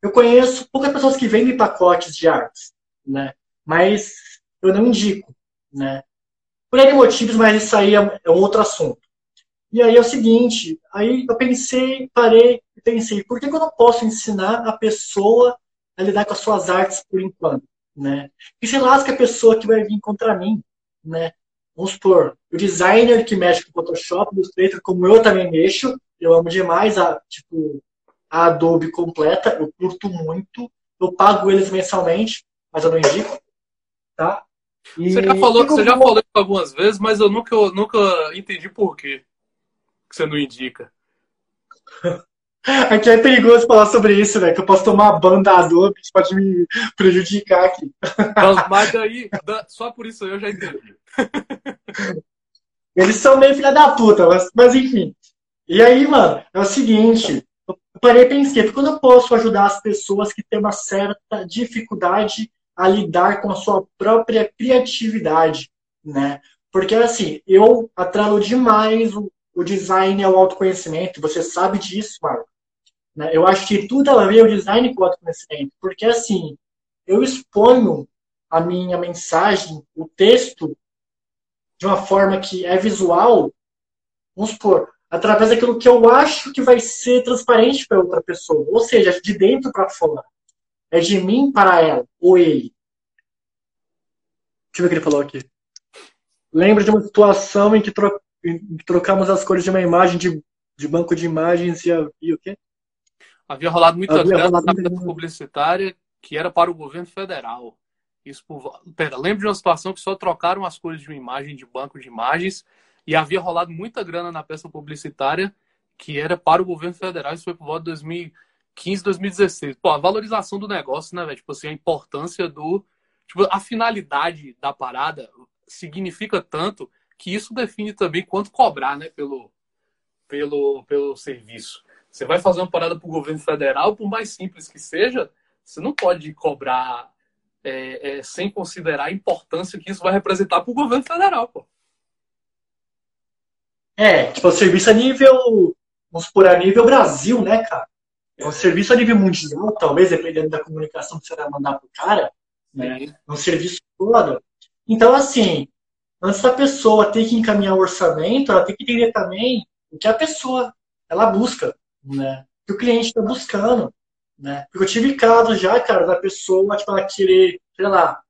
eu conheço poucas pessoas que vendem pacotes de artes, né? Mas eu não indico, né? Por N motivos, mas isso aí é, é um outro assunto. E aí é o seguinte, aí eu pensei, parei e pensei, por que, que eu não posso ensinar a pessoa a lidar com as suas artes por enquanto, né? E se lasca a pessoa que vai vir contra mim, né? Vamos supor, o designer que mexe com Photoshop, Illustrator, como eu também mexo, eu amo demais a, tipo, a Adobe completa, eu curto muito, eu pago eles mensalmente, mas eu não indico, tá? E você já falou, você já falou algumas vezes, mas eu nunca, eu nunca entendi por quê que você não indica. Aqui é perigoso falar sobre isso, né? Que eu posso tomar ban da Adobe, isso pode me prejudicar aqui. mas daí, só por isso eu já entendi. Eles são meio filha da puta, mas, mas enfim. E aí, mano, é o seguinte, eu parei e pensei, porque quando eu posso ajudar as pessoas que têm uma certa dificuldade a lidar com a sua própria criatividade, né? Porque, assim, eu atrelo demais o, o design ao autoconhecimento, você sabe disso, Marco. Né? Eu acho que tudo a ver o design com o autoconhecimento, porque, assim, eu exponho a minha mensagem, o texto, de uma forma que é visual, vamos supor, através daquilo que eu acho que vai ser transparente para outra pessoa, ou seja, de dentro para fora. É de mim para ela, ou ele. Deixa eu ver o que ele falou aqui. Lembro de uma situação em que, tro... em que trocamos as cores de uma imagem de, de banco de imagens e, e o quê? Havia rolado muita Havia rolado na muita... publicitária que era para o governo federal. Isso por... Pera, lembro de uma situação que só trocaram as cores de uma imagem de banco de imagens e havia rolado muita grana na peça publicitária que era para o governo federal. Isso foi por volta de 2015, 2016. Pô, a valorização do negócio, né, velho? Tipo assim, a importância do. Tipo, a finalidade da parada significa tanto que isso define também quanto cobrar, né, pelo, pelo, pelo serviço. Você vai fazer uma parada para o governo federal, por mais simples que seja, você não pode cobrar é, é, sem considerar a importância que isso vai representar para o governo federal, pô. É, tipo, o serviço a nível, vamos supor, a nível Brasil, né, cara? É um serviço a nível mundial, talvez, dependendo da comunicação que você vai mandar pro cara, né? É um serviço todo. Então, assim, antes da pessoa ter que encaminhar o orçamento, ela tem que entender também o que a pessoa ela busca, né? O que o cliente está buscando, né? Porque eu tive casos já, cara, da pessoa, tipo, ela querer, sei lá,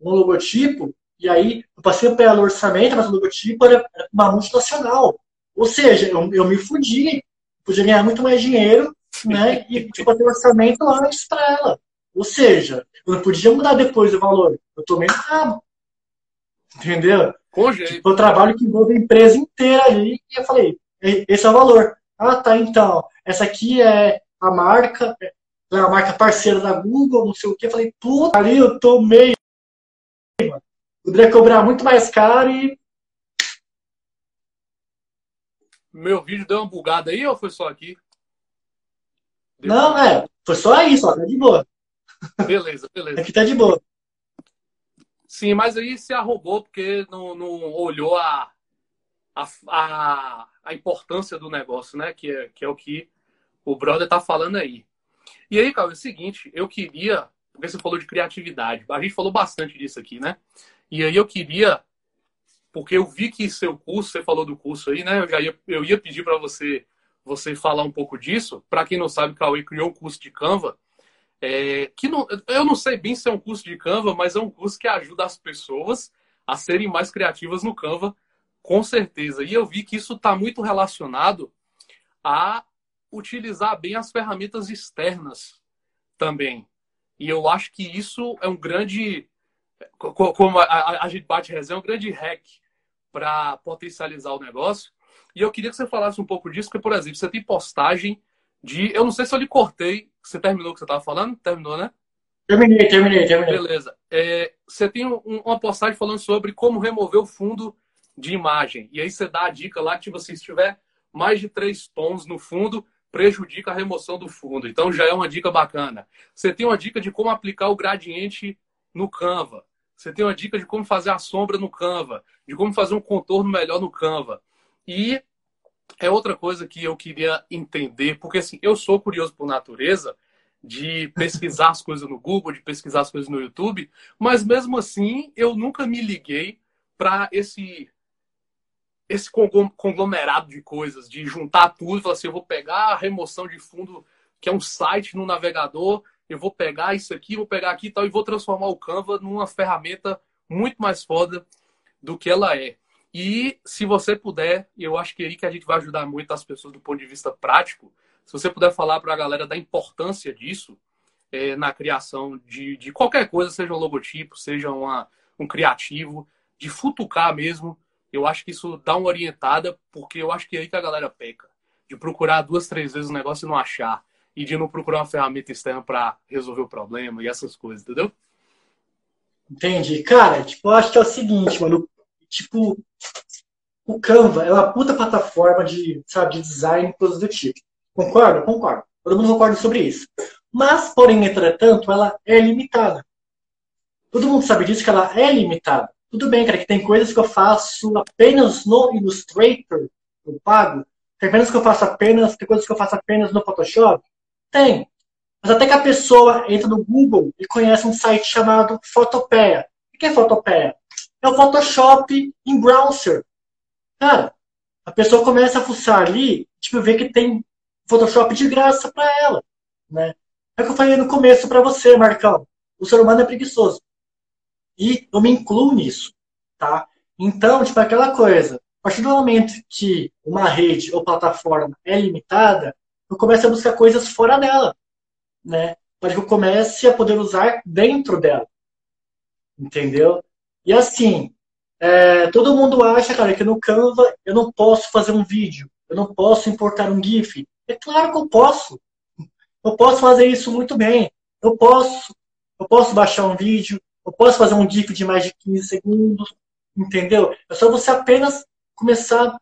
um logotipo, e aí eu passei pelo orçamento, mas o logotipo era uma multinacional. Ou seja, eu, eu me fudi, podia ganhar muito mais dinheiro, né? E tipo, ter orçamento lá antes para ela. Ou seja, eu não podia mudar depois o valor. Eu tomei no rabo. Entendeu? Tipo, eu trabalho que envolve a empresa inteira ali e eu falei, esse é o valor. Ah, tá, então. Essa aqui é a marca, é a marca parceira da Google, não sei o que. Eu falei, puta, ali eu tomei. Poderia cobrar muito mais caro e. Meu vídeo deu uma bugada aí ou foi só aqui? Deu não, é. Foi só isso, ó. Tá de boa. Beleza, beleza. Aqui tá de boa. Sim, mas aí se arrombou porque não, não olhou a, a, a, a, importância do negócio, né? Que é, que é o que o brother tá falando aí. E aí, cara, é o seguinte, eu queria, porque você falou de criatividade, a gente falou bastante disso aqui, né? E aí eu queria, porque eu vi que seu curso, você falou do curso aí, né? Eu, já ia, eu ia pedir para você você falar um pouco disso. Para quem não sabe, Cauê criou um curso de Canva. É, que não, eu não sei bem se é um curso de Canva, mas é um curso que ajuda as pessoas a serem mais criativas no Canva, com certeza. E eu vi que isso está muito relacionado a utilizar bem as ferramentas externas também. E eu acho que isso é um grande, como a, a gente bate resenha, é um grande hack para potencializar o negócio. E eu queria que você falasse um pouco disso, porque, por exemplo, você tem postagem de. Eu não sei se eu lhe cortei. Você terminou o que você estava falando? Terminou, né? Terminei, terminei, terminei. Beleza. É, você tem um, uma postagem falando sobre como remover o fundo de imagem. E aí você dá a dica lá que, tipo assim, se tiver mais de três tons no fundo, prejudica a remoção do fundo. Então já é uma dica bacana. Você tem uma dica de como aplicar o gradiente no Canva. Você tem uma dica de como fazer a sombra no Canva, de como fazer um contorno melhor no Canva. E é outra coisa que eu queria entender, porque assim, eu sou curioso por natureza de pesquisar as coisas no Google, de pesquisar as coisas no YouTube, mas mesmo assim eu nunca me liguei para esse esse conglomerado de coisas, de juntar tudo falar assim, eu vou pegar a remoção de fundo, que é um site no navegador, eu vou pegar isso aqui, vou pegar aqui e tal, e vou transformar o Canva numa ferramenta muito mais foda do que ela é. E se você puder, eu acho que aí que a gente vai ajudar muito as pessoas do ponto de vista prático, se você puder falar para a galera da importância disso é, na criação de, de qualquer coisa, seja um logotipo, seja uma, um criativo, de futucar mesmo, eu acho que isso dá uma orientada, porque eu acho que é aí que a galera peca. De procurar duas, três vezes o negócio e não achar. E de não procurar uma ferramenta externa para resolver o problema e essas coisas, entendeu? Entendi. Cara, tipo, eu acho que é o seguinte, mano. Tipo, o Canva é uma puta plataforma de, sabe, de design e coisas do tipo. Concordo? Concordo. Todo mundo concorda sobre isso. Mas, porém, entretanto, ela é limitada. Todo mundo sabe disso que ela é limitada. Tudo bem, cara, que tem coisas que eu faço apenas no Illustrator, eu pago. Tem coisas que eu faço apenas, tem coisas que eu faço apenas no Photoshop? Tem. Mas até que a pessoa entra no Google e conhece um site chamado Photopea. O que é Photopea? É o Photoshop em browser. Cara, a pessoa começa a fuçar ali, tipo, vê que tem Photoshop de graça para ela, né? É o que eu falei no começo para você, Marcão. O ser humano é preguiçoso. E eu me incluo nisso, tá? Então, tipo, aquela coisa. A partir do momento que uma rede ou plataforma é limitada, eu começo a buscar coisas fora dela, né? Para que eu comece a poder usar dentro dela. Entendeu? E assim, é, todo mundo acha, cara, que no Canva eu não posso fazer um vídeo, eu não posso importar um GIF. É claro que eu posso. Eu posso fazer isso muito bem. Eu posso, eu posso baixar um vídeo, eu posso fazer um GIF de mais de 15 segundos, entendeu? É só você apenas começar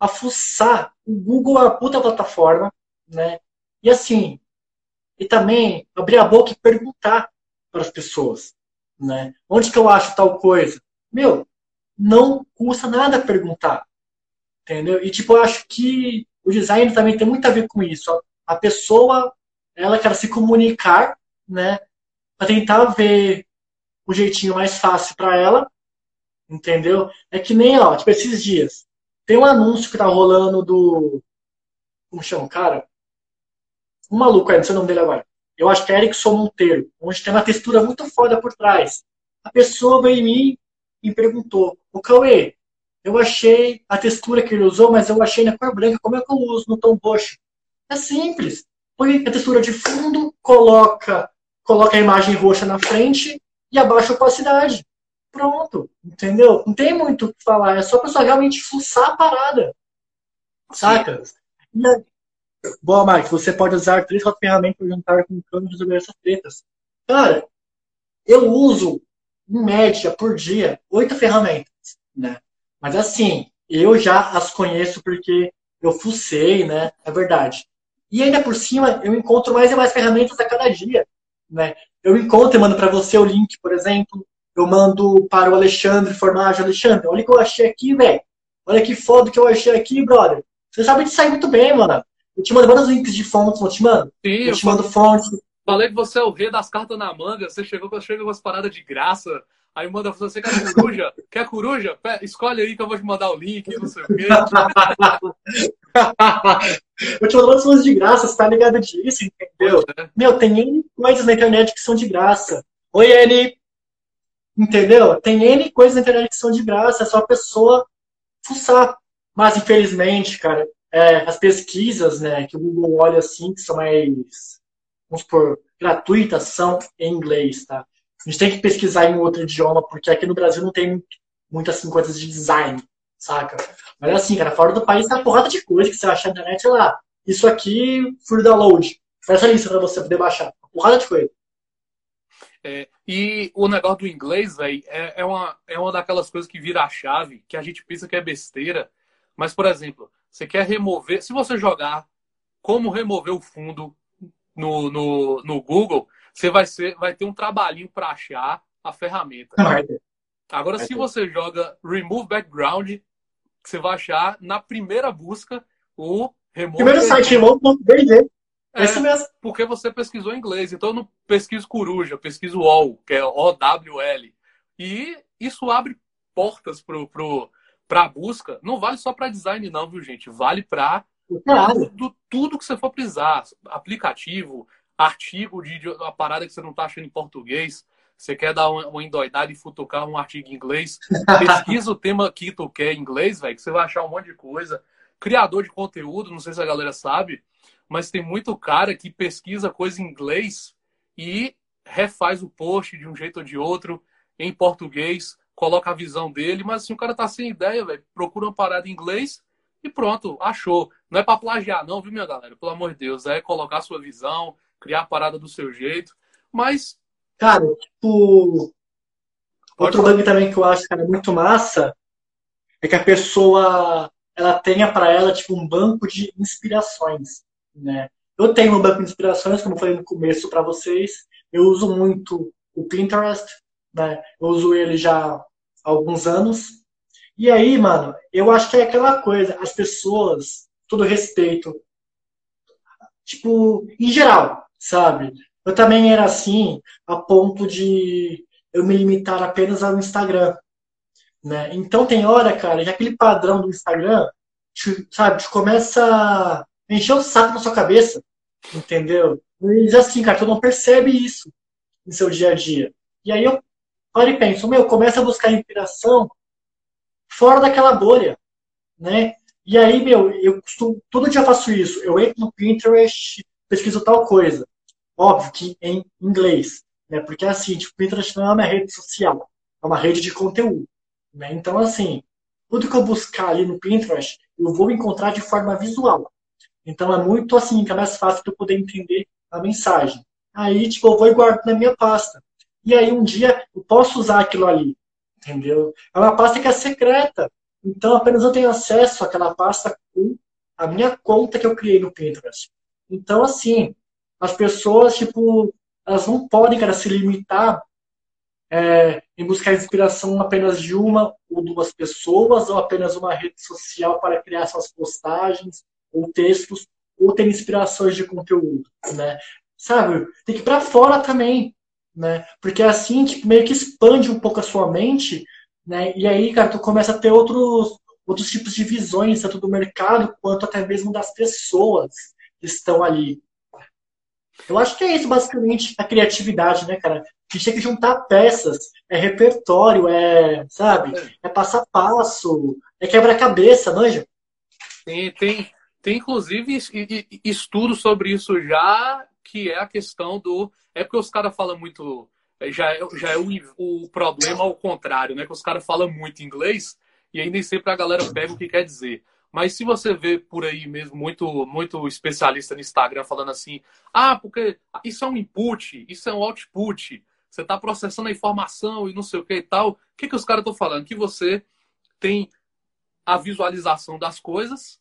a fuçar. O Google uma puta plataforma, né? E assim, e também abrir a boca e perguntar para as pessoas, né? Onde que eu acho tal coisa? Meu, não custa nada perguntar, entendeu? E tipo, eu acho que o design também tem muito a ver com isso. A pessoa, ela quer se comunicar, né? Para tentar ver o jeitinho mais fácil para ela, entendeu? É que nem, ó, tipo, esses dias. Tem um anúncio que tá rolando do. Como chama o cara? Um maluco aí, não sei o nome dele agora. Eu acho que é Erickson Monteiro, onde tem uma textura muito foda por trás. A pessoa veio em mim e perguntou: O Cauê, eu achei a textura que ele usou, mas eu achei na cor branca, como é que eu uso no tom roxo? É simples. Põe a textura de fundo, coloca, coloca a imagem roxa na frente e abaixa a opacidade. Pronto, entendeu? Não tem muito o que falar, é só a pessoa realmente fuçar a parada. Saca? Boa, Mike, você pode usar três quatro ferramentas para juntar com o cano e resolver essas tretas. Cara, eu uso, em média, por dia, oito ferramentas, né? Mas assim, eu já as conheço porque eu fucei, né? É verdade. E ainda por cima, eu encontro mais e mais ferramentas a cada dia, né? eu encontro e mando para você o link, por exemplo. Eu mando para o Alexandre Formagem. Alexandre, olha o que eu achei aqui, velho. Olha que foda que eu achei aqui, brother. Você sabe disso aí muito bem, mano. Eu te mando vários links de fontes, não te mando? Sim, eu, eu te mando fontes. Falei que você é o rei das cartas na manga. Você chegou com chega umas paradas de graça. Aí manda você quer coruja? quer coruja? Escolhe aí que eu vou te mandar o link, não sei o quê. eu te mando umas coisas de graça, você tá ligado disso, entendeu? É. Meu, tem N coisas na internet que são de graça. Oi, N! Entendeu? Tem N coisas na internet que são de graça, é só a pessoa fuçar. Mas, infelizmente, cara, é, as pesquisas, né, que o Google olha assim, que são mais, vamos supor, gratuitas, são em inglês, tá? A gente tem que pesquisar em outro idioma, porque aqui no Brasil não tem muitas assim, coisas de design, saca? Mas assim, cara, fora do país uma porrada de coisa que você acha na internet, sei lá, isso aqui, free download. Essa lista pra você poder baixar. Porrada de coisa. É, e o negócio do inglês, velho, é, é, uma, é uma daquelas coisas que vira a chave, que a gente pensa que é besteira. Mas, por exemplo, você quer remover. Se você jogar como remover o fundo no, no, no Google, você vai, ser, vai ter um trabalhinho para achar a ferramenta. Agora, se você joga Remove Background, você vai achar na primeira busca o Remove. Primeiro site, remove.bg. É, Esse mesmo. Porque você pesquisou em inglês. Então eu não pesquiso coruja, eu pesquiso OWL, que é O-W-L. E isso abre portas pro, pro, pra busca. Não vale só para design, não, viu, gente? Vale para tudo, tudo que você for precisar. Aplicativo, artigo de, de uma parada que você não tá achando em português. Você quer dar uma, uma endoidada e futucar um artigo em inglês? Pesquisa o tema que tu quer em inglês, velho, que você vai achar um monte de coisa. Criador de conteúdo, não sei se a galera sabe mas tem muito cara que pesquisa coisa em inglês e refaz o post de um jeito ou de outro em português, coloca a visão dele, mas assim, o cara tá sem ideia, velho, procura uma parada em inglês e pronto, achou. Não é para plagiar não, viu, minha galera? Pelo amor de Deus, é colocar a sua visão, criar a parada do seu jeito, mas... Cara, tipo... Outro bug também que eu acho, cara, muito massa é que a pessoa ela tenha para ela tipo um banco de inspirações. Né? Eu tenho um banco de inspirações, como eu falei no começo para vocês. Eu uso muito o Pinterest, né? Eu uso ele já há alguns anos. E aí, mano, eu acho que é aquela coisa, as pessoas, todo respeito, tipo, em geral, sabe? Eu também era assim, a ponto de eu me limitar apenas ao Instagram, né? Então tem hora, cara, que aquele padrão do Instagram, sabe, te começa encher o saco na sua cabeça, entendeu? E assim, cara, tu não percebe isso no seu dia a dia. E aí eu paro e penso, meu, começa a buscar inspiração fora daquela bolha, né? E aí, meu, eu costumo, todo dia faço isso. Eu entro no Pinterest, pesquiso tal coisa. Óbvio que em inglês, né? Porque assim, tipo, Pinterest não é uma rede social, é uma rede de conteúdo, né? Então, assim, tudo que eu buscar ali no Pinterest, eu vou encontrar de forma visual. Então é muito assim, que é mais fácil de eu poder entender a mensagem. Aí, tipo, eu vou e guardo na minha pasta. E aí um dia eu posso usar aquilo ali. Entendeu? É uma pasta que é secreta. Então apenas eu tenho acesso àquela pasta com a minha conta que eu criei no Pinterest. Então, assim, as pessoas, tipo, elas não podem, cara, se limitar é, em buscar inspiração apenas de uma ou duas pessoas, ou apenas uma rede social para criar suas postagens, ou textos, ou ter inspirações de conteúdo, né? Sabe? Tem que ir para fora também, né? Porque assim, tipo, meio que expande um pouco a sua mente, né? E aí, cara, tu começa a ter outros, outros tipos de visões, tanto do mercado quanto até mesmo das pessoas que estão ali. Eu acho que é isso, basicamente, a criatividade, né, cara? A gente tem que juntar peças, é repertório, é, sabe? É passo a passo, é quebra-cabeça, manja? Tem, tem, tem, inclusive, estudo sobre isso já, que é a questão do. É porque os caras falam muito. É, já é, já é o, o problema ao contrário, né? Que os caras falam muito inglês e aí nem sempre a galera pega o que quer dizer. Mas se você vê por aí mesmo muito, muito especialista no Instagram falando assim, ah, porque isso é um input, isso é um output, você está processando a informação e não sei o que e tal. O que, que os caras estão falando? Que você tem a visualização das coisas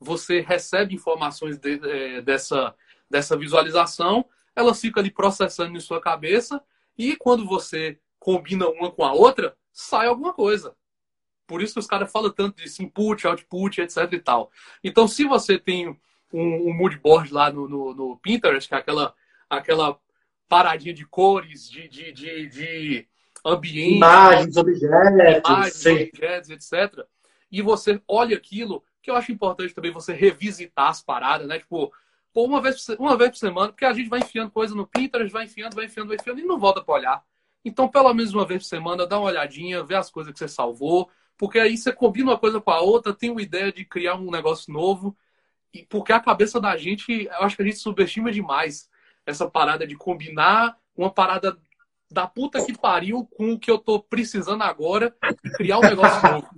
você recebe informações de, é, dessa, dessa visualização, ela fica ali processando em sua cabeça e quando você combina uma com a outra, sai alguma coisa. Por isso que os caras falam tanto de input, output, etc e tal. Então, se você tem um, um mood board lá no, no, no, Pinterest, que é aquela, aquela paradinha de cores, de, de, de, de ambiente, imagens, objetos, imagens, objetos, etc. E você olha aquilo, que eu acho importante também você revisitar as paradas, né? Tipo, pô, uma vez, uma vez por semana, porque a gente vai enfiando coisa no Pinterest, vai enfiando, vai enfiando, vai enfiando e não volta para olhar. Então, pelo menos uma vez por semana, dá uma olhadinha, vê as coisas que você salvou, porque aí você combina uma coisa com a outra, tem uma ideia de criar um negócio novo e porque a cabeça da gente, eu acho que a gente subestima demais essa parada de combinar uma parada da puta que pariu com o que eu tô precisando agora e criar um negócio novo.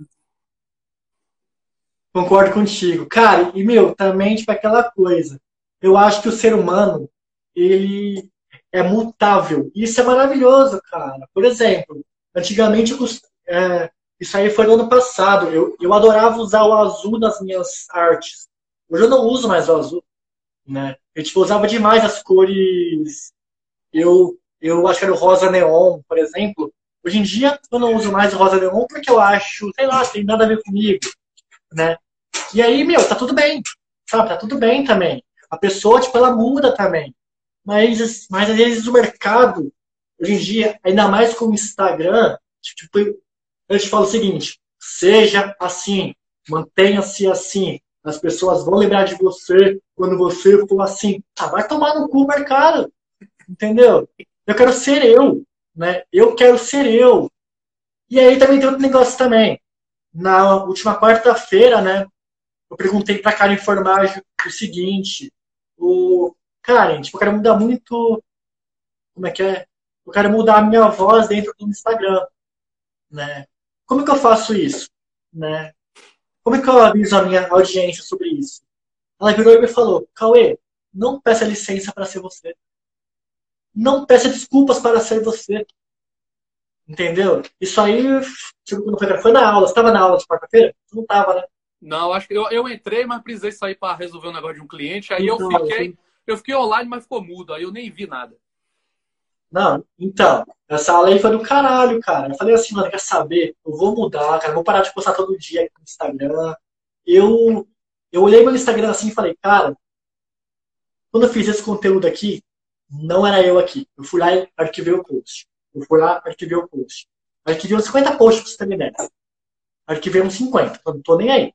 Concordo contigo. Cara, e meu, também tipo aquela coisa. Eu acho que o ser humano, ele é mutável. Isso é maravilhoso, cara. Por exemplo, antigamente, é, isso aí foi no ano passado. Eu, eu adorava usar o azul nas minhas artes. Hoje eu não uso mais o azul, né? Eu tipo, usava demais as cores. Eu, eu acho que era o rosa neon, por exemplo. Hoje em dia eu não uso mais o rosa neon porque eu acho, sei lá, tem nada a ver comigo, né? E aí, meu, tá tudo bem, sabe? Tá tudo bem também. A pessoa, tipo, ela muda também. Mas, mas às vezes o mercado, hoje em dia, ainda mais com o Instagram, tipo, eu te falo o seguinte, seja assim, mantenha-se assim. As pessoas vão lembrar de você quando você for assim. Ah, vai tomar no cu, mercado. Entendeu? Eu quero ser eu, né? Eu quero ser eu. E aí também tem outro negócio também. Na última quarta-feira, né? Eu perguntei para Karen Formagem o seguinte: o Karen, tipo, eu quero mudar muito. Como é que é? Eu quero mudar a minha voz dentro do Instagram, né? Como que eu faço isso, né? Como que eu aviso a minha audiência sobre isso? Ela virou e me falou: Cauê, não peça licença para ser você. Não peça desculpas para ser você. Entendeu? Isso aí, foi na aula. Você estava na aula de quarta-feira? Não estava, né? Não, acho que eu, eu entrei, mas precisei sair para resolver um negócio de um cliente. Aí então, eu fiquei, eu fiquei online, mas ficou mudo. Aí eu nem vi nada. Não, então, essa aí foi do caralho, cara. Eu falei assim, mano, quer saber? Eu vou mudar, cara. Eu vou parar de postar todo dia aqui no Instagram. Eu, eu olhei meu Instagram assim e falei, cara, quando eu fiz esse conteúdo aqui, não era eu aqui. Eu fui lá e arquivei o post. Eu fui lá, arquivei o post. Arquivei uns 50 posts pra você ter ideia. Arquivei uns 50. Eu não tô nem aí.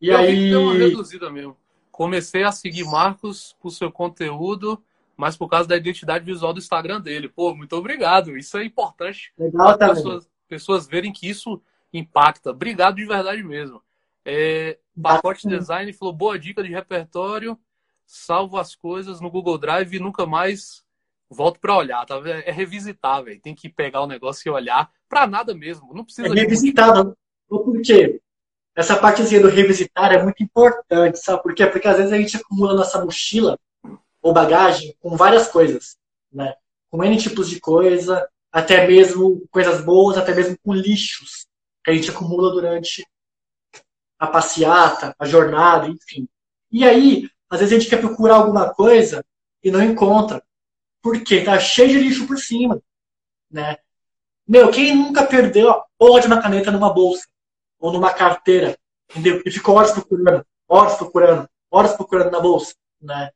E eu aí. Deu uma reduzida mesmo. Comecei a seguir Marcos por seu conteúdo, mas por causa da identidade visual do Instagram dele. Pô, muito obrigado. Isso é importante. Legal para pessoas, pessoas verem que isso impacta. Obrigado de verdade mesmo. É, Pacote Design falou: boa dica de repertório. Salvo as coisas no Google Drive e nunca mais volto para olhar. Tá? É revisitar, velho. Tem que pegar o negócio e olhar. Para nada mesmo. Não precisa. É revisitar. Por quê? Essa partezinha do revisitar é muito importante, sabe por quê? Porque às vezes a gente acumula nossa mochila ou bagagem com várias coisas, né? Com N tipos de coisa, até mesmo coisas boas, até mesmo com lixos que a gente acumula durante a passeata, a jornada, enfim. E aí, às vezes a gente quer procurar alguma coisa e não encontra. Por quê? Tá cheio de lixo por cima, né? Meu, quem nunca perdeu a porra de uma caneta numa bolsa? Ou numa carteira, entendeu? E ficou horas procurando, horas procurando, horas procurando na bolsa, né?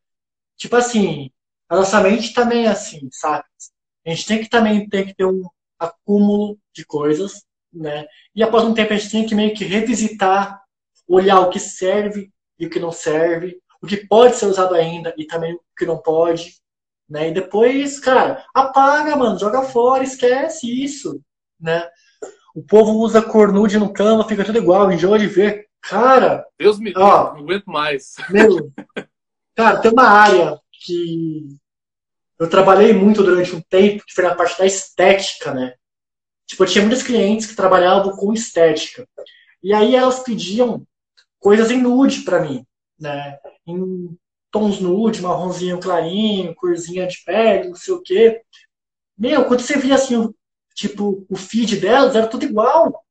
Tipo assim, a nossa mente também é assim, sabe? A gente tem que também tem que ter um acúmulo de coisas, né? E após um tempo a gente tem que meio que revisitar, olhar o que serve e o que não serve, o que pode ser usado ainda e também o que não pode, né? E depois, cara, apaga, mano, joga fora, esquece isso, né? O povo usa cornude no cama, fica tudo igual, enjoa de ver. Cara. Deus me livre, não aguento mais. Meu, cara, tem uma área que eu trabalhei muito durante um tempo, que foi na parte da estética, né? Tipo, eu tinha muitos clientes que trabalhavam com estética. E aí elas pediam coisas em nude para mim, né? Em tons nude, marronzinho clarinho, corzinha de pele, não sei o quê. Meu, quando você via assim tipo, o feed delas era tudo igual.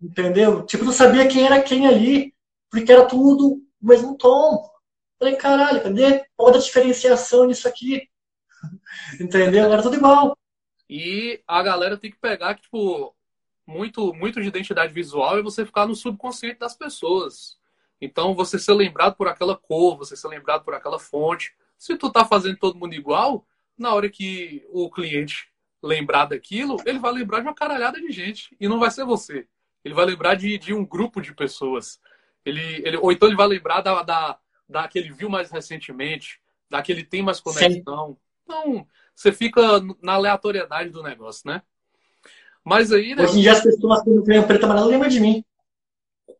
Entendeu? Tipo, não sabia quem era quem ali, porque era tudo o mesmo tom. Falei, caralho, cadê toda a diferenciação nisso aqui? Entendeu? Era tudo igual. E a galera tem que pegar tipo, muito, muito de identidade visual é você ficar no subconsciente das pessoas. Então, você ser lembrado por aquela cor, você ser lembrado por aquela fonte. Se tu tá fazendo todo mundo igual, na hora que o cliente lembrar daquilo, ele vai lembrar de uma caralhada de gente. E não vai ser você. Ele vai lembrar de, de um grupo de pessoas. Ele, ele, ou então ele vai lembrar da, da, da que ele viu mais recentemente, da que ele tem mais conexão. Sim. Então, você fica na aleatoriedade do negócio, né? Mas aí. Né, Hoje em dia as pessoas que não preto amarelo lembram de mim.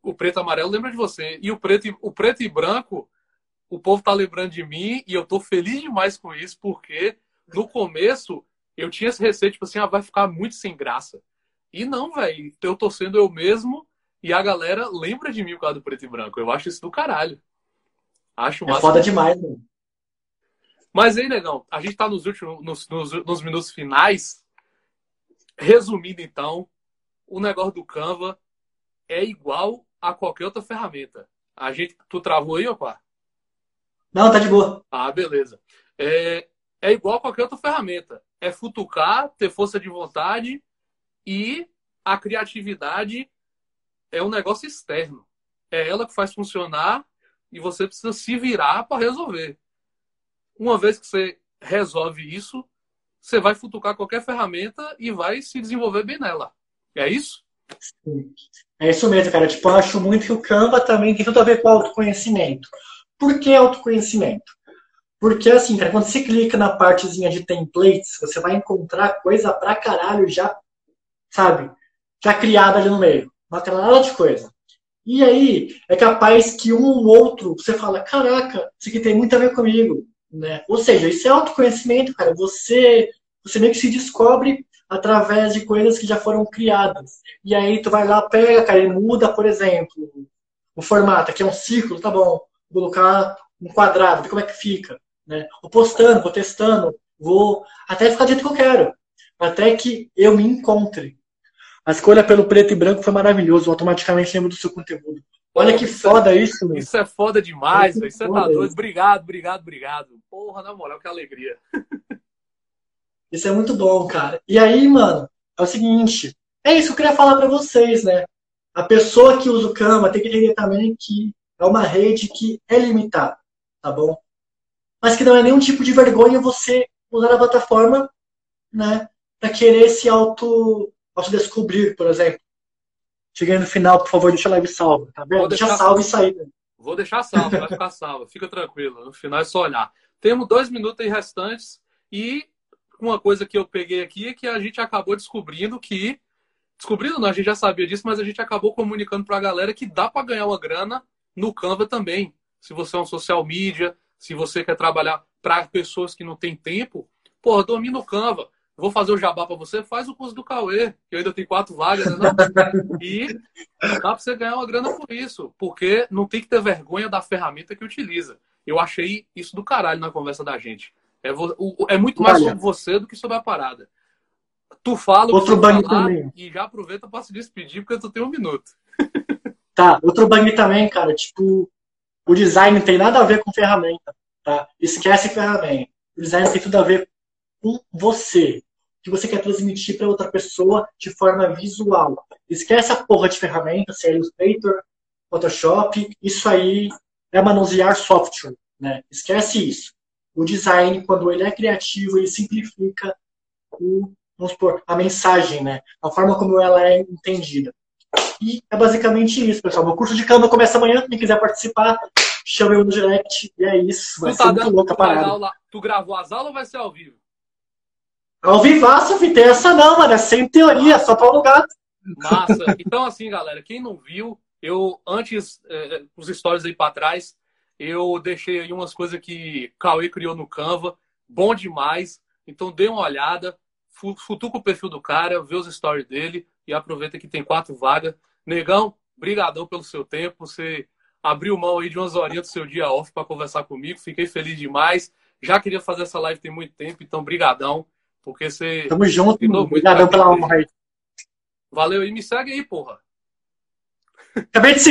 o preto e amarelo lembra de você. E o preto, e, o preto e branco, o povo tá lembrando de mim e eu tô feliz demais com isso, porque no começo eu tinha esse receio, tipo assim, ah, vai ficar muito sem graça. E não, velho, eu tô sendo eu mesmo e a galera lembra de mim por causa do preto e branco. Eu acho isso do caralho. Acho É foda demais, mano. Mas aí, negão, a gente tá nos últimos, nos, nos, nos minutos finais. Resumindo, então, o negócio do Canva é igual a qualquer outra ferramenta. A gente, tu travou aí, opa? Não, tá de boa. Ah, beleza. É, é igual a qualquer outra ferramenta. É futucar, ter força de vontade e a criatividade é um negócio externo. É ela que faz funcionar e você precisa se virar para resolver. Uma vez que você resolve isso, você vai futucar qualquer ferramenta e vai se desenvolver bem nela. É isso? É isso mesmo, cara. Tipo, eu acho muito que o Canva também tem tudo a ver com autoconhecimento. Por que autoconhecimento? Porque, assim, cara, quando você clica na partezinha de templates, você vai encontrar coisa pra caralho já, sabe? Já criada ali no meio. Uma caralhada de coisa. E aí, é capaz que um ou outro, você fala, caraca, isso aqui tem muito a ver comigo. Né? Ou seja, isso é autoconhecimento, cara. Você, você meio que se descobre através de coisas que já foram criadas. E aí tu vai lá, pega, cara, e muda, por exemplo, o formato. Aqui é um círculo, tá bom. Vou colocar um quadrado, ver como é que fica. Né? Vou postando, vou testando, vou até ficar do jeito que eu quero. Até que eu me encontre. A escolha pelo preto e branco foi maravilhoso. Automaticamente lembro do seu conteúdo. Olha que isso é foda é, isso, meu. Isso é foda demais, velho. Você tá doido. Obrigado, obrigado, obrigado. Porra, na moral, que alegria. Isso é muito bom, cara. E aí, mano, é o seguinte. É isso que eu queria falar para vocês, né? A pessoa que usa o Canva tem que entender também que é uma rede que é limitada, tá bom? Mas que não é nenhum tipo de vergonha você usar a plataforma, né? Pra querer se auto, auto descobrir, por exemplo. Cheguei no final, por favor, deixa a live salva, tá vendo? Deixa salva e sair. Né? Vou deixar salva, vai ficar salva. Fica tranquilo. No final é só olhar. Temos dois minutos restantes e uma coisa que eu peguei aqui é que a gente acabou descobrindo que. Descobrindo não, a gente já sabia disso, mas a gente acabou comunicando para a galera que dá para ganhar uma grana no Canva também. Se você é um social media, se você quer trabalhar para pessoas que não têm tempo, porra, domina o Canva. Vou fazer o jabá para você, faz o curso do Cauê, que eu ainda tenho quatro vagas, né? E dá para você ganhar uma grana por isso, porque não tem que ter vergonha da ferramenta que utiliza. Eu achei isso do caralho na conversa da gente. É, é muito mais Olha. sobre você do que sobre a parada. Tu fala outro bang também. e já aproveita para se despedir, porque tu tem um minuto. Tá, outro bang também, cara. Tipo, o design tem nada a ver com ferramenta. Tá? Esquece ferramenta. O design tem tudo a ver com você. Que você quer transmitir para outra pessoa de forma visual. Esquece a porra de ferramenta, se é Illustrator, Photoshop. Isso aí é manusear software. Né? Esquece isso. O design, quando ele é criativo, ele simplifica o, vamos supor, a mensagem, né? A forma como ela é entendida. E é basicamente isso, pessoal. Meu curso de Canva começa amanhã. Quem quiser participar, chama eu no direct. E é isso. Vai tu ser tá muito louca parada. Aula, tu gravou as aulas ou vai ser ao vivo? Ao vivaço, filho. Tem essa não, mano. É sem teoria, só para o gato. Massa. Então, assim, galera, quem não viu, eu, antes, eh, os stories aí para trás, eu deixei aí umas coisas que Cauê criou no Canva, bom demais. Então dê uma olhada, futuca o perfil do cara, vê os stories dele e aproveita que tem quatro vagas. Negão, brigadão pelo seu tempo. Você abriu mão aí de umas horinhas do seu dia off para conversar comigo. Fiquei feliz demais. Já queria fazer essa live tem muito tempo, então brigadão, porque você Tamo junto, Obrigadão pela honra aí. Valeu e me segue aí, porra. Acabei de seguir